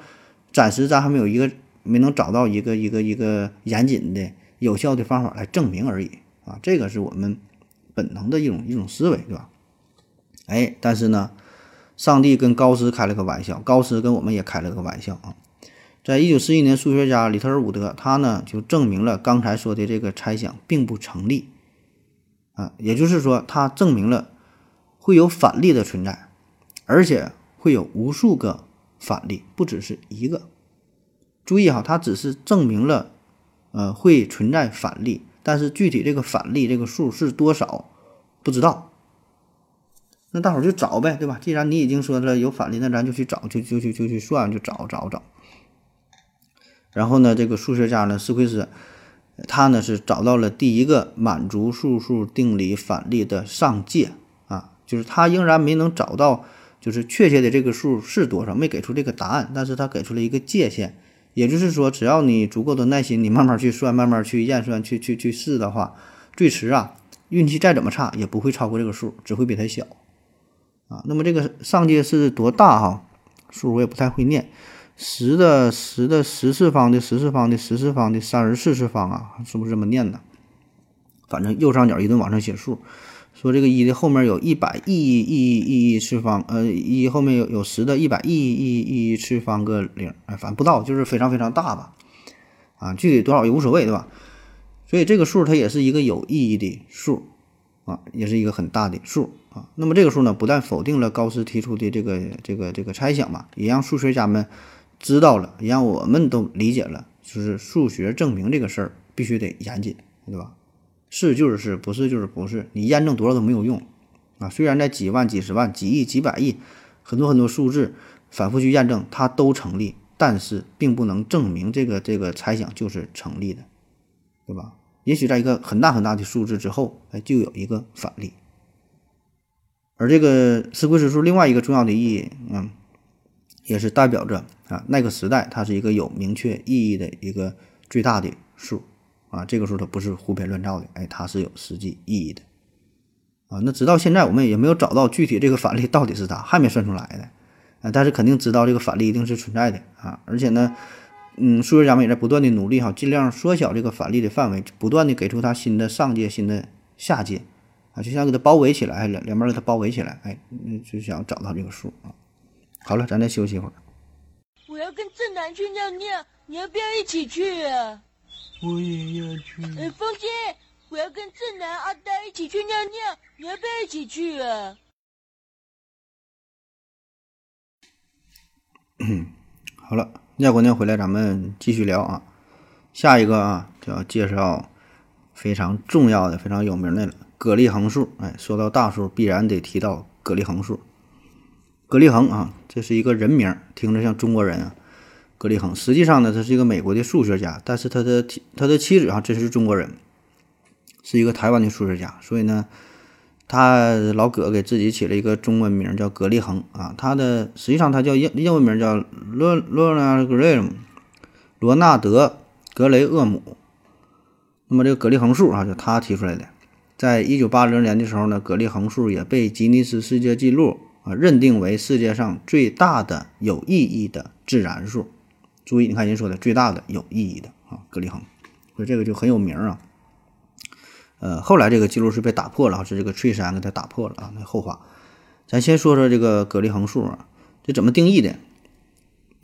暂时咱还没有一个没能找到一个一个一个严谨的有效的方法来证明而已啊，这个是我们本能的一种一种思维，对吧？哎，但是呢，上帝跟高斯开了个玩笑，高斯跟我们也开了个玩笑啊。在一九四一年，数学家里特尔伍德他呢就证明了刚才说的这个猜想并不成立啊，也就是说，他证明了会有反例的存在，而且会有无数个。反例不只是一个，注意哈，它只是证明了，呃，会存在反例，但是具体这个反例这个数是多少不知道。那大伙儿就找呗，对吧？既然你已经说了有返利，那咱就去找，就就去就去算，就找找找。然后呢，这个数学家呢，斯奎斯，他呢是找到了第一个满足数数定理反例的上界啊，就是他仍然没能找到。就是确切的这个数是多少，没给出这个答案，但是他给出了一个界限，也就是说，只要你足够的耐心，你慢慢去算，慢慢去验算，去去去试的话，最迟啊，运气再怎么差也不会超过这个数，只会比它小，啊，那么这个上界是多大哈？数我也不太会念，十的十的十次方的十次方的十次方的三十四次方啊，是不是这么念的？反正右上角一顿往上写数。说这个一的后面有一百亿亿亿亿亿次方，呃，一后面有有十的一百亿亿亿亿次方个零，哎，反正不到，就是非常非常大吧，啊，具体多少也无所谓，对吧？所以这个数它也是一个有意义的数，啊，也是一个很大的数啊。那么这个数呢，不但否定了高斯提出的这个这个这个猜想嘛，也让数学家们知道了，也让我们都理解了，就是数学证明这个事儿必须得严谨，对吧？是就是是，不是就是不是，你验证多少都没有用啊！虽然在几万、几十万、几亿、几百亿，很多很多数字反复去验证，它都成立，但是并不能证明这个这个猜想就是成立的，对吧？也许在一个很大很大的数字之后，哎，就有一个反例。而这个斯奎斯数另外一个重要的意义，嗯，也是代表着啊那个时代它是一个有明确意义的一个最大的数。啊，这个数它不是胡编乱造的，哎，它是有实际意义的，啊，那直到现在我们也没有找到具体这个反例到底是啥，还没算出来的，啊，但是肯定知道这个反例一定是存在的啊，而且呢，嗯，数学家们也在不断的努力哈，尽量缩小这个反例的范围，不断的给出它新的上界、新的下界啊，就像给它包围起来，两两边给它包围起来，哎，就想找到这个数啊。好了，咱再休息一会儿。我要跟正南去尿尿，你要不要一起去啊？我也要去。哎，风姐，我要跟正南、阿呆一起去尿尿，你要不要一起去啊？好了，尿过尿回来，咱们继续聊啊。下一个啊，就要介绍非常重要的、非常有名的了——葛利横数。哎，说到大数，必然得提到蛤蜊横数。蛤蜊横啊，这是一个人名，听着像中国人啊。格里恒实际上呢，他是一个美国的数学家，但是他的他的妻子啊，真是中国人，是一个台湾的数学家。所以呢，他老葛给自己起了一个中文名叫格里恒啊。他的实际上他叫英英文名叫罗罗纳格雷姆，罗纳德格雷厄姆。那么这个葛利横数啊，就他提出来的。在一九八零年的时候呢，葛利横数也被吉尼斯世界纪录啊认定为世界上最大的有意义的自然数。注意，你看人说的最大的有意义的啊，葛利横，所以这个就很有名啊。呃，后来这个记录是被打破了，是这个翠山给它打破了啊。那后话，咱先说说这个葛利横数啊，这怎么定义的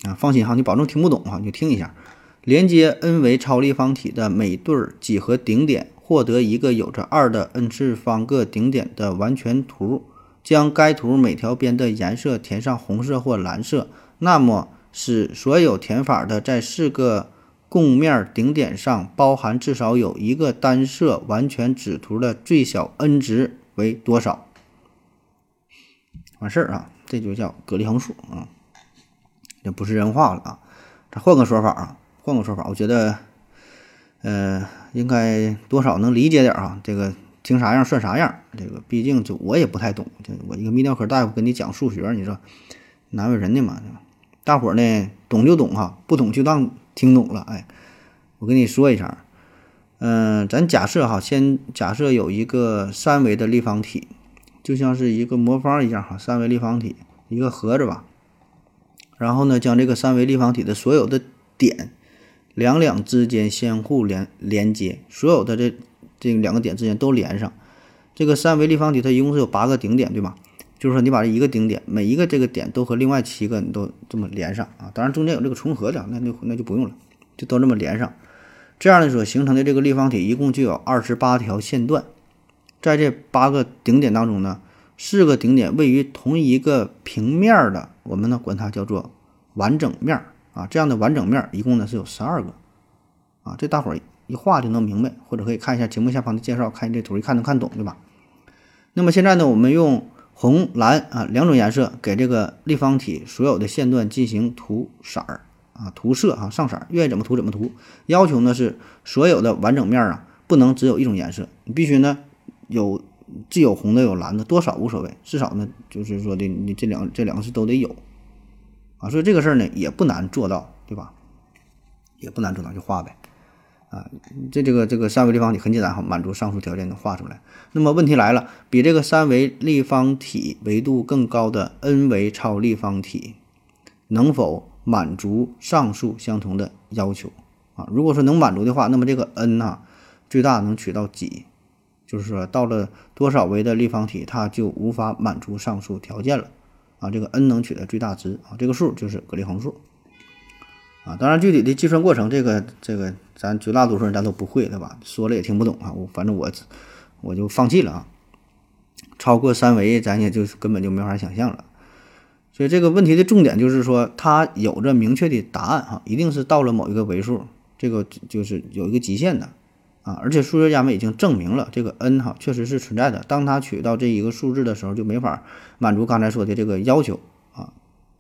啊？放心哈，你保证听不懂哈，你就听一下。连接 n 维超立方体的每对几何顶点，获得一个有着二的 n 次方个顶点的完全图，将该图每条边的颜色填上红色或蓝色，那么。使所有填法的在四个共面顶点上包含至少有一个单色完全指图的最小 n 值为多少？完事儿啊，这就叫隔离横数啊，这不是人话了啊。咱换个说法啊，换个说法，我觉得，呃，应该多少能理解点啊。这个听啥样算啥样，这个毕竟就我也不太懂，就我一个泌尿科大夫跟你讲数学，你说难为人家嘛？大伙儿呢懂就懂哈，不懂就当听懂了。哎，我跟你说一下，嗯，咱假设哈，先假设有一个三维的立方体，就像是一个魔方一样哈，三维立方体一个盒子吧。然后呢，将这个三维立方体的所有的点两两之间相互连连接，所有的这这两个点之间都连上。这个三维立方体它一共是有八个顶点，对吧？就是说，你把这一个顶点，每一个这个点都和另外七个你都这么连上啊，当然中间有这个重合的，那就那就不用了，就都这么连上。这样的所形成的这个立方体一共就有二十八条线段，在这八个顶点当中呢，四个顶点位于同一个平面的，我们呢管它叫做完整面啊。这样的完整面一共呢是有十二个啊，这大伙儿一画就能明白，或者可以看一下节目下方的介绍，看这图一看能看懂，对吧？那么现在呢，我们用。红蓝啊两种颜色给这个立方体所有的线段进行涂色儿啊涂色哈上色，愿意怎么涂怎么涂。要求呢是所有的完整面啊不能只有一种颜色，你必须呢有既有红的有蓝的，多少无所谓，至少呢就是说的你这两这两个是都得有啊。所以这个事儿呢也不难做到，对吧？也不难做到，就画呗。啊，这这个这个三维立方体很简单哈，满足上述条件能画出来。那么问题来了，比这个三维立方体维度更高的 n 维超立方体能否满足上述相同的要求啊？如果说能满足的话，那么这个 n 呐最大能取到几？就是说到了多少维的立方体，它就无法满足上述条件了啊？这个 n 能取的最大值啊？这个数就是葛利横数。啊，当然具体的计算过程，这个这个咱绝大多数人咱都不会，对吧？说了也听不懂啊。我反正我我就放弃了啊。超过三维，咱也就根本就没法想象了。所以这个问题的重点就是说，它有着明确的答案哈，一定是到了某一个维数，这个就是有一个极限的啊。而且数学家们已经证明了这个 n 哈确实是存在的。当它取到这一个数字的时候，就没法满足刚才说的这个要求。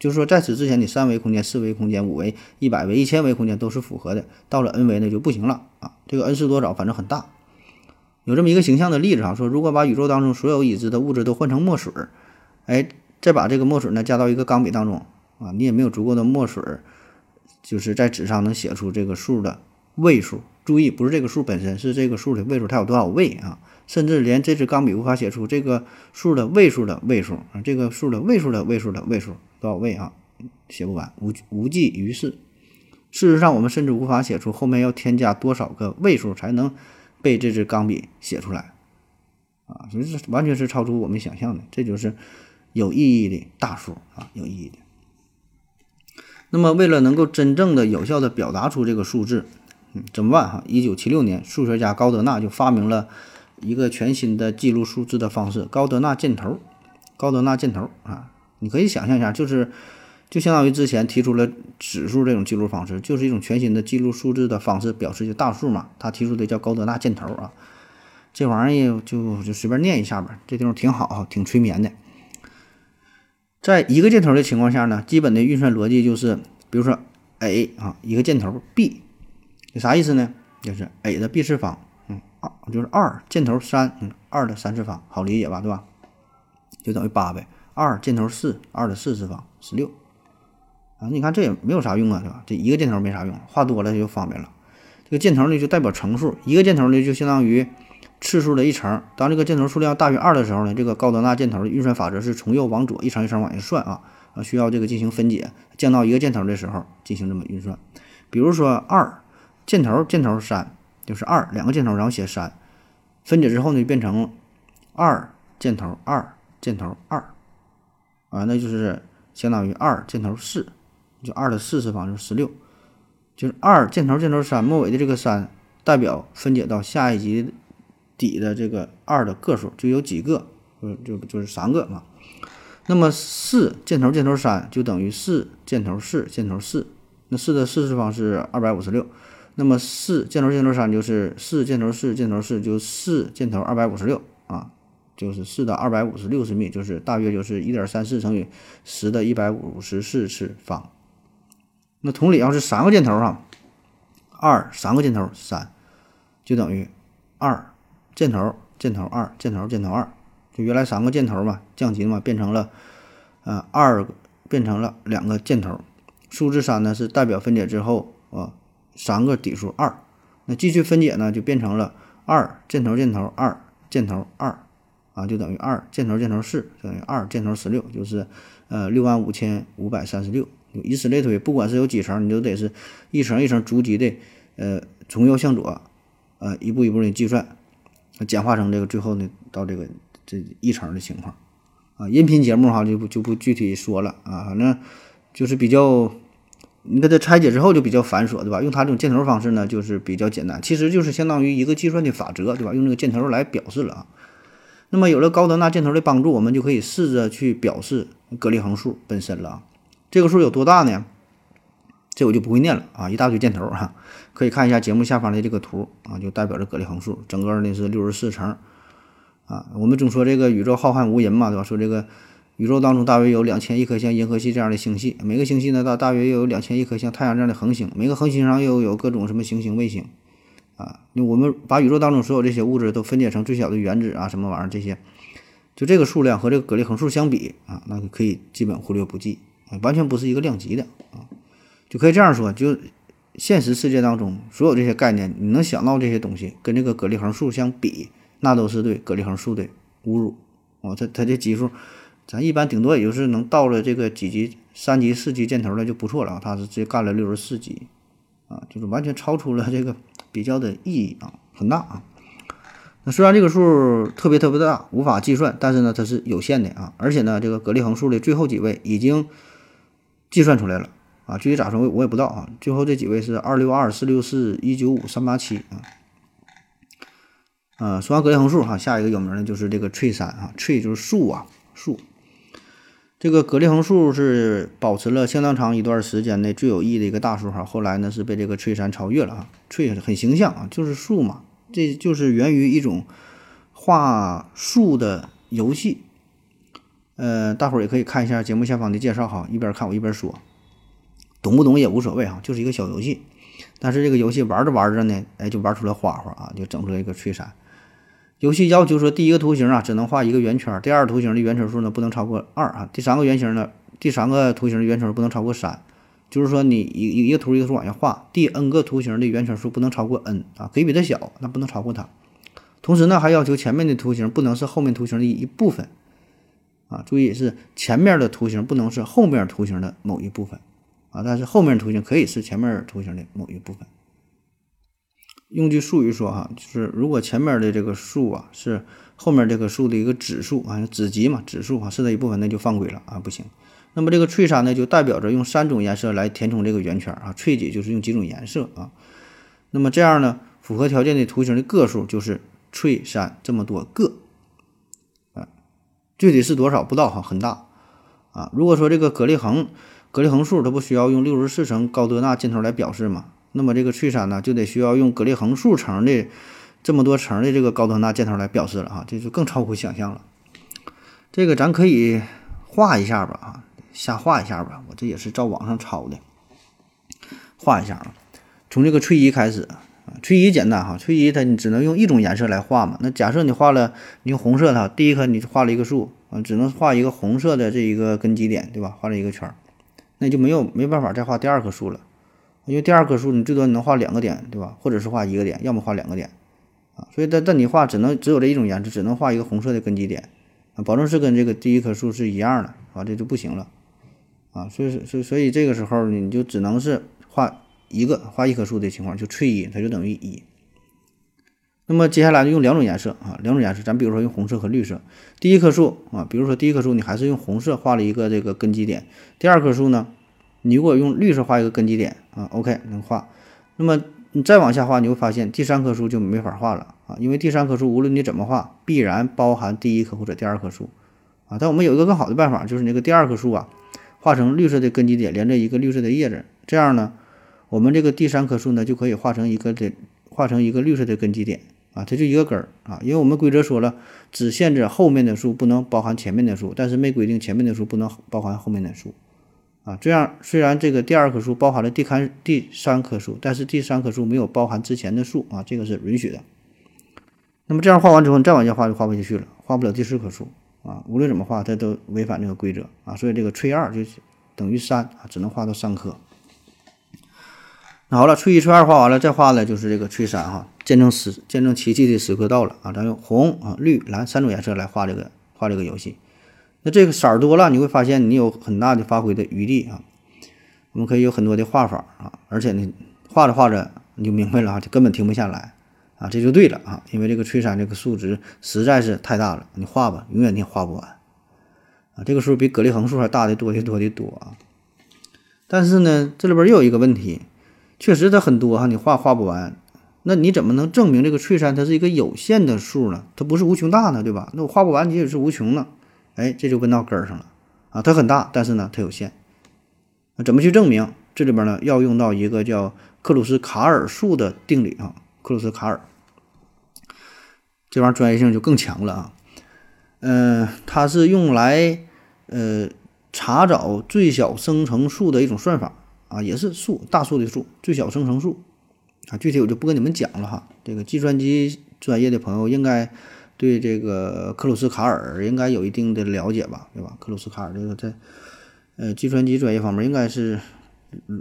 就是说，在此之前，你三维空间、四维空间、五维、一百维、一千维空间都是符合的，到了 n 维呢就不行了啊！这个 n 是多少？反正很大。有这么一个形象的例子啊，说如果把宇宙当中所有已知的物质都换成墨水儿，哎，再把这个墨水呢加到一个钢笔当中啊，你也没有足够的墨水儿，就是在纸上能写出这个数的位数。注意，不是这个数本身，是这个数的位数，它有多少位啊？甚至连这支钢笔无法写出这个数的位数的位数啊，这个数的位数的位数的位数多少位啊？写不完，无无济于事。事实上，我们甚至无法写出后面要添加多少个位数才能被这支钢笔写出来，啊，所以这完全是超出我们想象的，这就是有意义的大数啊，有意义的。那么，为了能够真正的有效的表达出这个数字，嗯，怎么办哈？一九七六年，数学家高德纳就发明了一个全新的记录数字的方式——高德纳箭头。高德纳箭头啊，你可以想象一下，就是就相当于之前提出了指数这种记录方式，就是一种全新的记录数字的方式，表示就大数嘛。他提出的叫高德纳箭头啊，这玩意儿就就随便念一下吧，这地方挺好，挺催眠的。在一个箭头的情况下呢，基本的运算逻辑就是，比如说 a 啊，一个箭头 b，啥意思呢？就是 a 的 b 次方，就是二箭头三，嗯，二的三次方，好理解吧，对吧？就等于八呗。二箭头四，二的四次方，十六。啊，你看这也没有啥用啊，对吧？这一个箭头没啥用，画多了就方便了。这个箭头呢就代表乘数，一个箭头呢就相当于次数的一乘。当这个箭头数量大于二的时候呢，这个高德纳箭头的运算法则是从右往左一层一层往下算啊啊，需要这个进行分解，降到一个箭头的时候进行这么运算。比如说二箭头箭头三就是二两个箭头，然后写三，分解之后呢变成二箭头二。箭头二，啊，那就是相当于二箭头四，就二的四次方就是十六，就是二箭头箭头三末尾的这个三代表分解到下一级底的这个二的个数就有几个，就就就是三个嘛。那么四箭头箭头三就等于四箭头四箭头四，那四的四次方是二百五十六，那么四箭头箭头三就是四箭头四箭头四就四箭头二百五十六啊。就是四的二百五十六十米，就是大约就是一点三四乘以十的一百五十四次方。那同理，要是三个箭头哈，二三个箭头三，就等于二箭头箭头二箭头箭头二。就原来三个箭头嘛，降级嘛，变成了呃二变成了两个箭头。数字三呢是代表分解之后啊三个底数二。那继续分解呢，就变成了二箭头箭头二箭头二。啊，就等于二箭头箭头四等于二箭头十六，就是呃六万五千五百三十六，以此类推，不管是有几层，你都得是一层一层逐级的，呃从右向左，呃一步一步的计算，简化成这个最后呢到这个这一层的情况。啊，音频节目哈就不就不具体说了啊，反正就是比较，你给它拆解之后就比较繁琐，对吧？用它这种箭头方式呢，就是比较简单，其实就是相当于一个计算的法则，对吧？用这个箭头来表示了啊。那么有了高德纳箭头的帮助，我们就可以试着去表示格里横数本身了啊。这个数有多大呢？这我就不会念了啊，一大堆箭头哈，可以看一下节目下方的这个图啊，就代表着格里横数，整个呢是六十四层啊。我们总说这个宇宙浩瀚无垠嘛，对吧？说这个宇宙当中大约有两千亿颗像银河系这样的星系，每个星系呢大大约又有两千亿颗像太阳这样的恒星，每个恒星上又有各种什么行星卫星。啊，那我们把宇宙当中所有这些物质都分解成最小的原子啊，什么玩意儿这些，就这个数量和这个格里横数相比啊，那可以基本忽略不计啊，完全不是一个量级的啊，就可以这样说，就现实世界当中所有这些概念，你能想到这些东西跟这个格里横数相比，那都是对格里横数的侮辱啊！它它这级数，咱一般顶多也就是能到了这个几级、三级、四级箭头了就不错了，它是直接干了六十四级啊，就是完全超出了这个。比较的意义啊很大啊，那虽然这个数特别特别大，无法计算，但是呢它是有限的啊，而且呢这个格里横数的最后几位已经计算出来了啊，具体咋说我我也不知道啊，最后这几位是二六二四六四一九五三八七啊，啊说完格里横数哈，下一个有名的就是这个 tree 三啊，tree 就是树啊树。这个格里横数是保持了相当长一段时间内最有意义的一个大数哈，后来呢是被这个翠山超越了啊。翠很形象啊，就是树嘛，这就是源于一种画树的游戏。呃，大伙儿也可以看一下节目下方的介绍哈，一边看我一边说，懂不懂也无所谓哈，就是一个小游戏。但是这个游戏玩着玩着呢，哎，就玩出了花花啊，就整出来一个翠山。游戏要求说，第一个图形啊只能画一个圆圈，第二图形的圆圈数呢不能超过二啊，第三个圆形呢，第三个图形的圆圈不能超过三，就是说你一一个图一个图往下画，第 n 个图形的圆圈数不能超过 n 啊，可以比它小，那不能超过它。同时呢，还要求前面的图形不能是后面图形的一部分啊，注意是前面的图形不能是后面图形的某一部分啊，但是后面图形可以是前面图形的某一部分。用句术语说哈，就是如果前面的这个数啊是后面这个数的一个指数啊，子集嘛，指数啊是它一部分，那就犯规了啊，不行。那么这个翠山呢，就代表着用三种颜色来填充这个圆圈啊，翠几就是用几种颜色啊。那么这样呢，符合条件的图形的个数就是翠山这么多个啊，具体是多少不知道哈，很大啊。如果说这个格列恒格列恒数它不需要用六十四乘高德纳箭头来表示吗？那么这个翠山呢，就得需要用格列恒数层的这么多层的这个高德纳箭头来表示了啊，这就更超乎想象了。这个咱可以画一下吧啊。瞎画一下吧，我这也是照网上抄的，画一下啊。从这个翠衣开始啊，翠衣简单哈，翠衣它你只能用一种颜色来画嘛。那假设你画了，你用红色它，第一颗你画了一个树啊，只能画一个红色的这一个根基点，对吧？画了一个圈儿，那就没有没办法再画第二棵树了，因为第二棵树你最多你能画两个点，对吧？或者是画一个点，要么画两个点啊。所以但但你画只能只有这一种颜色，只能画一个红色的根基点啊，保证是跟这个第一棵树是一样的啊，这就不行了。啊，所以所以所以这个时候你就只能是画一个画一棵树的情况，就翠一，它就等于一。那么接下来就用两种颜色啊，两种颜色，咱比如说用红色和绿色。第一棵树啊，比如说第一棵树你还是用红色画了一个这个根基点，第二棵树呢，你如果用绿色画一个根基点啊，OK 能画。那么你再往下画，你会发现第三棵树就没法画了啊，因为第三棵树无论你怎么画，必然包含第一棵或者第二棵树啊。但我们有一个更好的办法，就是那个第二棵树啊。画成绿色的根基点，连着一个绿色的叶子，这样呢，我们这个第三棵树呢就可以画成一个的，画成一个绿色的根基点啊，它就一个根儿啊，因为我们规则说了，只限制后面的树不能包含前面的树，但是没规定前面的树不能包含后面的树啊。这样虽然这个第二棵树包含了第三第三棵树，但是第三棵树没有包含之前的树啊，这个是允许的。那么这样画完之后，你再往下画就画不下去了，画不了第四棵树。啊，无论怎么画，它都违反这个规则啊，所以这个吹二就等于三啊，只能画到三颗。那好了，吹一、吹二画完了，再画的就是这个吹三哈，见证时见证奇迹的时刻到了啊！咱用红啊、绿、蓝三种颜色来画这个画这个游戏。那这个色儿多了，你会发现你有很大的发挥的余地啊。我们可以有很多的画法啊，而且呢，画着画着你就明白了啊，就根本停不下来。啊，这就对了啊，因为这个翠山这个数值实在是太大了，你画吧，永远你也画不完啊。这个数比格列横数还大的多的多的多啊。但是呢，这里边又有一个问题，确实它很多哈，你画画不完，那你怎么能证明这个翠山它是一个有限的数呢？它不是无穷大呢，对吧？那我画不完，你也是无穷呢？哎，这就问到根儿上了啊。它很大，但是呢，它有限。那怎么去证明？这里边呢，要用到一个叫克鲁斯卡尔数的定理啊。克鲁斯卡尔，这玩意儿专业性就更强了啊。嗯，它是用来呃查找最小生成数的一种算法啊，也是数大数的数，最小生成数啊。具体我就不跟你们讲了哈。这个计算机专业的朋友应该对这个克鲁斯卡尔应该有一定的了解吧，对吧？克鲁斯卡尔这个在呃计算机专业方面应该是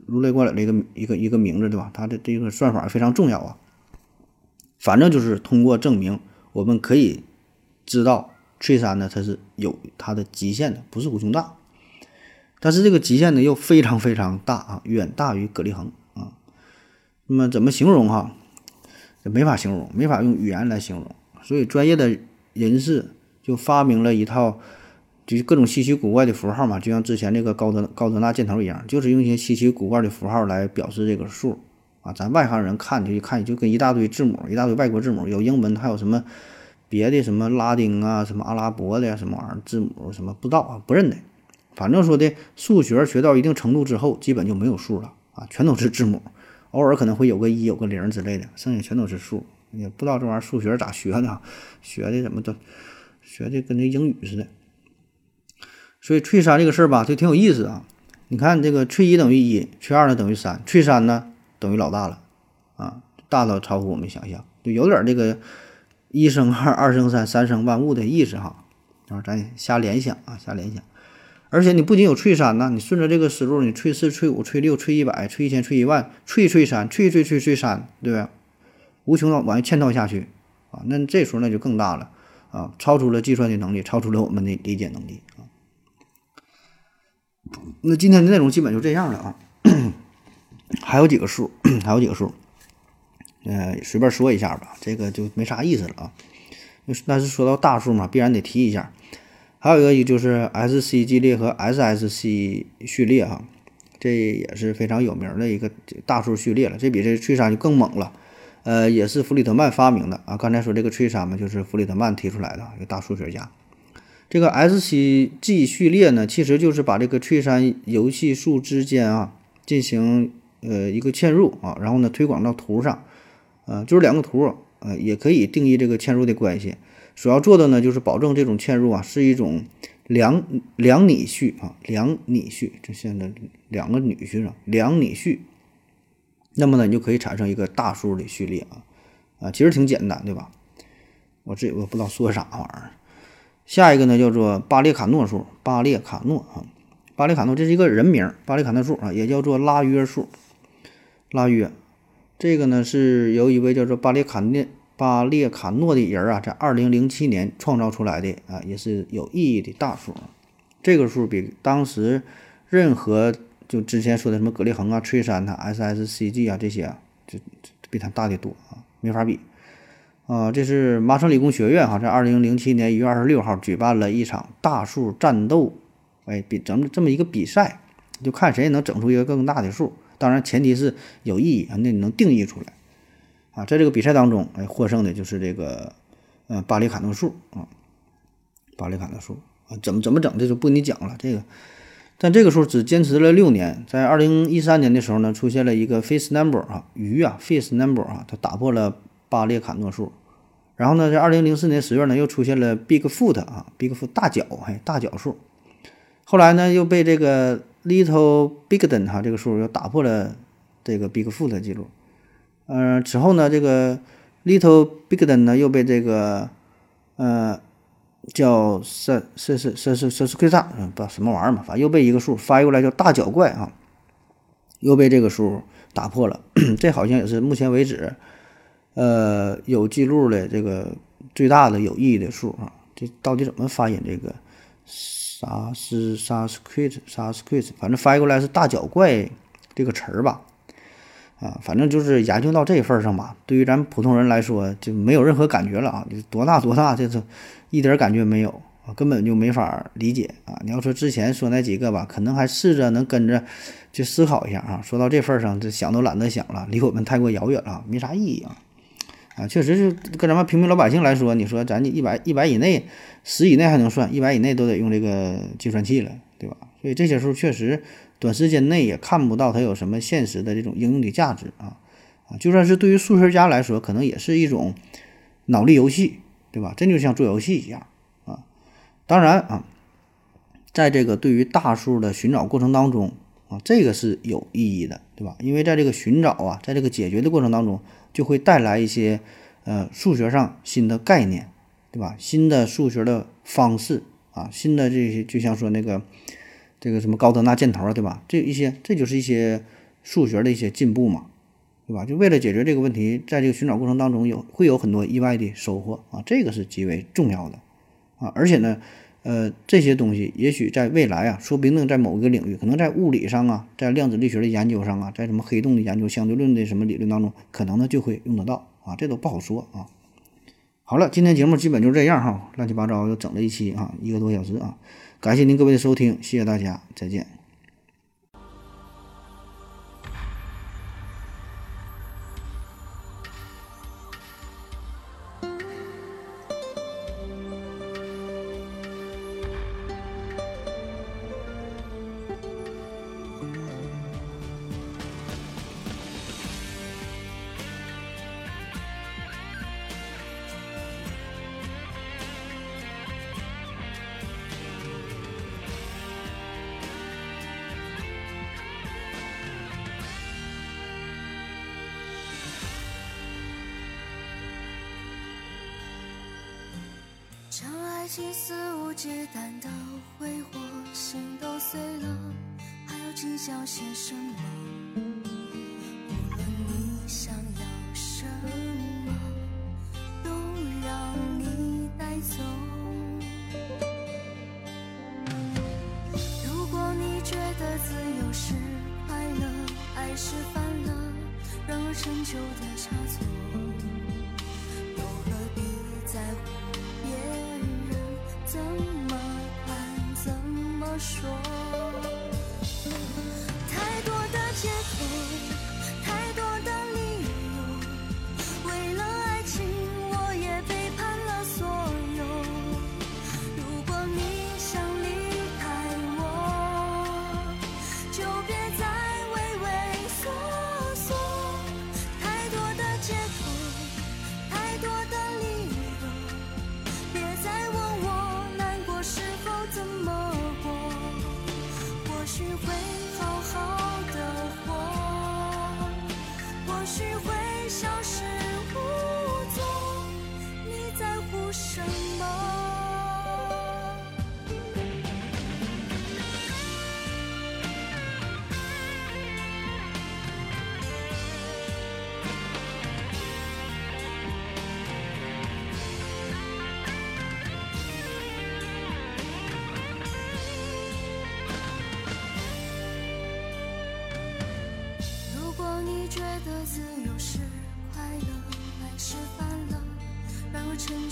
如雷贯耳的一个一个一个名字，对吧？他的这个算法非常重要啊。反正就是通过证明，我们可以知道翠山呢，它是有它的极限的，不是无穷大。但是这个极限呢又非常非常大啊，远大于格里恒啊。那么怎么形容哈？没法形容，没法用语言来形容。所以专业的人士就发明了一套，就各种稀奇古怪的符号嘛，就像之前那个高德高德纳箭头一样，就是用一些稀奇古怪的符号来表示这个数。啊，咱外行人看就一看，就跟一大堆字母，一大堆外国字母，有英文，还有什么别的什么拉丁啊，什么阿拉伯的呀，什么玩意儿字母，什么不知道啊，不认得。反正说的数学学到一定程度之后，基本就没有数了啊，全都是字母，偶尔可能会有个一，有个零之类的，剩下全都是数。也不知道这玩意儿数学咋学的，学的怎么都学的跟那英语似的。所以翠山这个事儿吧，就挺有意思啊。你看这个翠一等于一，翠二呢等于三，翠三呢？等于老大了，啊，大到超乎我们想象，就有点这个一生二，二生三，三生万物的意思哈。啊，咱瞎联想啊，瞎联想。而且你不仅有翠三呢，你顺着这个思路，你翠四、翠五、翠六、翠一百、翠一千、翠一万、翠翠三、翠翠翠翠三，对吧？无穷的往下嵌套下去啊，那这时候那就更大了啊，超出了计算的能力，超出了我们的理解能力啊。那今天的内容基本就这样了啊。还有几个数，还有几个数，呃，随便说一下吧，这个就没啥意思了啊。但是说到大数嘛，必然得提一下。还有一个就是 SC 系列和 SSC 序列哈，这也是非常有名的一个大数序列了。这比这翠山就更猛了，呃，也是弗里特曼发明的啊。刚才说这个翠山嘛，就是弗里特曼提出来的一个大数学家。这个 SCG 序列呢，其实就是把这个翠山游戏数之间啊进行呃一个嵌入啊，然后呢推广到图上，呃，就是两个图，呃，也可以定义这个嵌入的关系。主要做的呢，就是保证这种嵌入啊是一种两两拟序啊，两拟序，这现在两个女婿啊，两拟序。那么呢，你就可以产生一个大数的序列啊啊，其实挺简单，对吧？我这我不知道说啥玩意儿。下一个呢叫做巴列卡诺数，巴列卡诺啊，巴列卡诺这是一个人名，巴列卡诺数啊，也叫做拉约数，拉约。这个呢是由一位叫做巴列卡涅。巴列卡诺的人啊，在二零零七年创造出来的啊，也是有意义的大数。这个数比当时任何就之前说的什么格列恒啊、翠山呐、SSCG 啊这些啊，就比它大的多啊，没法比。啊，这是麻省理工学院哈，在二零零七年一月二十六号举办了一场大数战斗，哎，比整这么一个比赛，就看谁能整出一个更大的数。当然，前提是有意义啊，那你能定义出来。啊，在这个比赛当中，哎，获胜的就是这个，呃，巴里卡诺数啊，巴里卡诺数啊，怎么怎么整，这就不跟你讲了。这个，但这个数只坚持了六年，在二零一三年的时候呢，出现了一个 face number 啊，鱼啊，face number 啊，它打破了巴列卡诺数。然后呢，在二零零四年十月呢，又出现了 big foot 啊，big foot 大脚，哎，大脚数。后来呢，又被这个 little bigden 哈，这个数又打破了这个 big foot 记录。嗯，此后呢，这个 Little Bigden 呢又被这个呃叫瑟瑟瑟瑟瑟瑟斯奎萨，嗯，不知道什么玩意儿嘛，反正又被一个数翻译过来叫大脚怪啊，又被这个数打破了。这好像也是目前为止呃有记录的这个最大的有意义的数啊。这到底怎么发音？这个啥是啥是 quit 啥是 quit，反正翻译过来是大脚怪这个词儿吧。啊，反正就是研究到这份上吧，对于咱普通人来说就没有任何感觉了啊！多大多大，这是一点感觉没有啊，根本就没法理解啊！你要说之前说那几个吧，可能还试着能跟着去思考一下啊。说到这份上，这想都懒得想了，离我们太过遥远了，没啥意义啊！啊，确实是跟咱们平民老百姓来说，你说咱一百一百以内，十以内还能算，一百以内都得用这个计算器了，对吧？所以这些数确实。短时间内也看不到它有什么现实的这种应用的价值啊啊！就算是对于数学家来说，可能也是一种脑力游戏，对吧？这就像做游戏一样啊。当然啊，在这个对于大数的寻找过程当中啊，这个是有意义的，对吧？因为在这个寻找啊，在这个解决的过程当中，就会带来一些呃数学上新的概念，对吧？新的数学的方式啊，新的这些，就像说那个。这个什么高德纳箭头啊，对吧？这一些，这就是一些数学的一些进步嘛，对吧？就为了解决这个问题，在这个寻找过程当中有会有很多意外的收获啊，这个是极为重要的啊。而且呢，呃，这些东西也许在未来啊，说不定在某一个领域，可能在物理上啊，在量子力学的研究上啊，在什么黑洞的研究、相对论的什么理论当中，可能呢就会用得到啊，这都不好说啊。好了，今天节目基本就这样哈，乱七八糟又整了一期啊，一个多小时啊。感谢您各位的收听，谢谢大家，再见。情肆无忌惮的挥霍，心都碎了，还要计较些什么？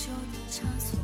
旧的差错，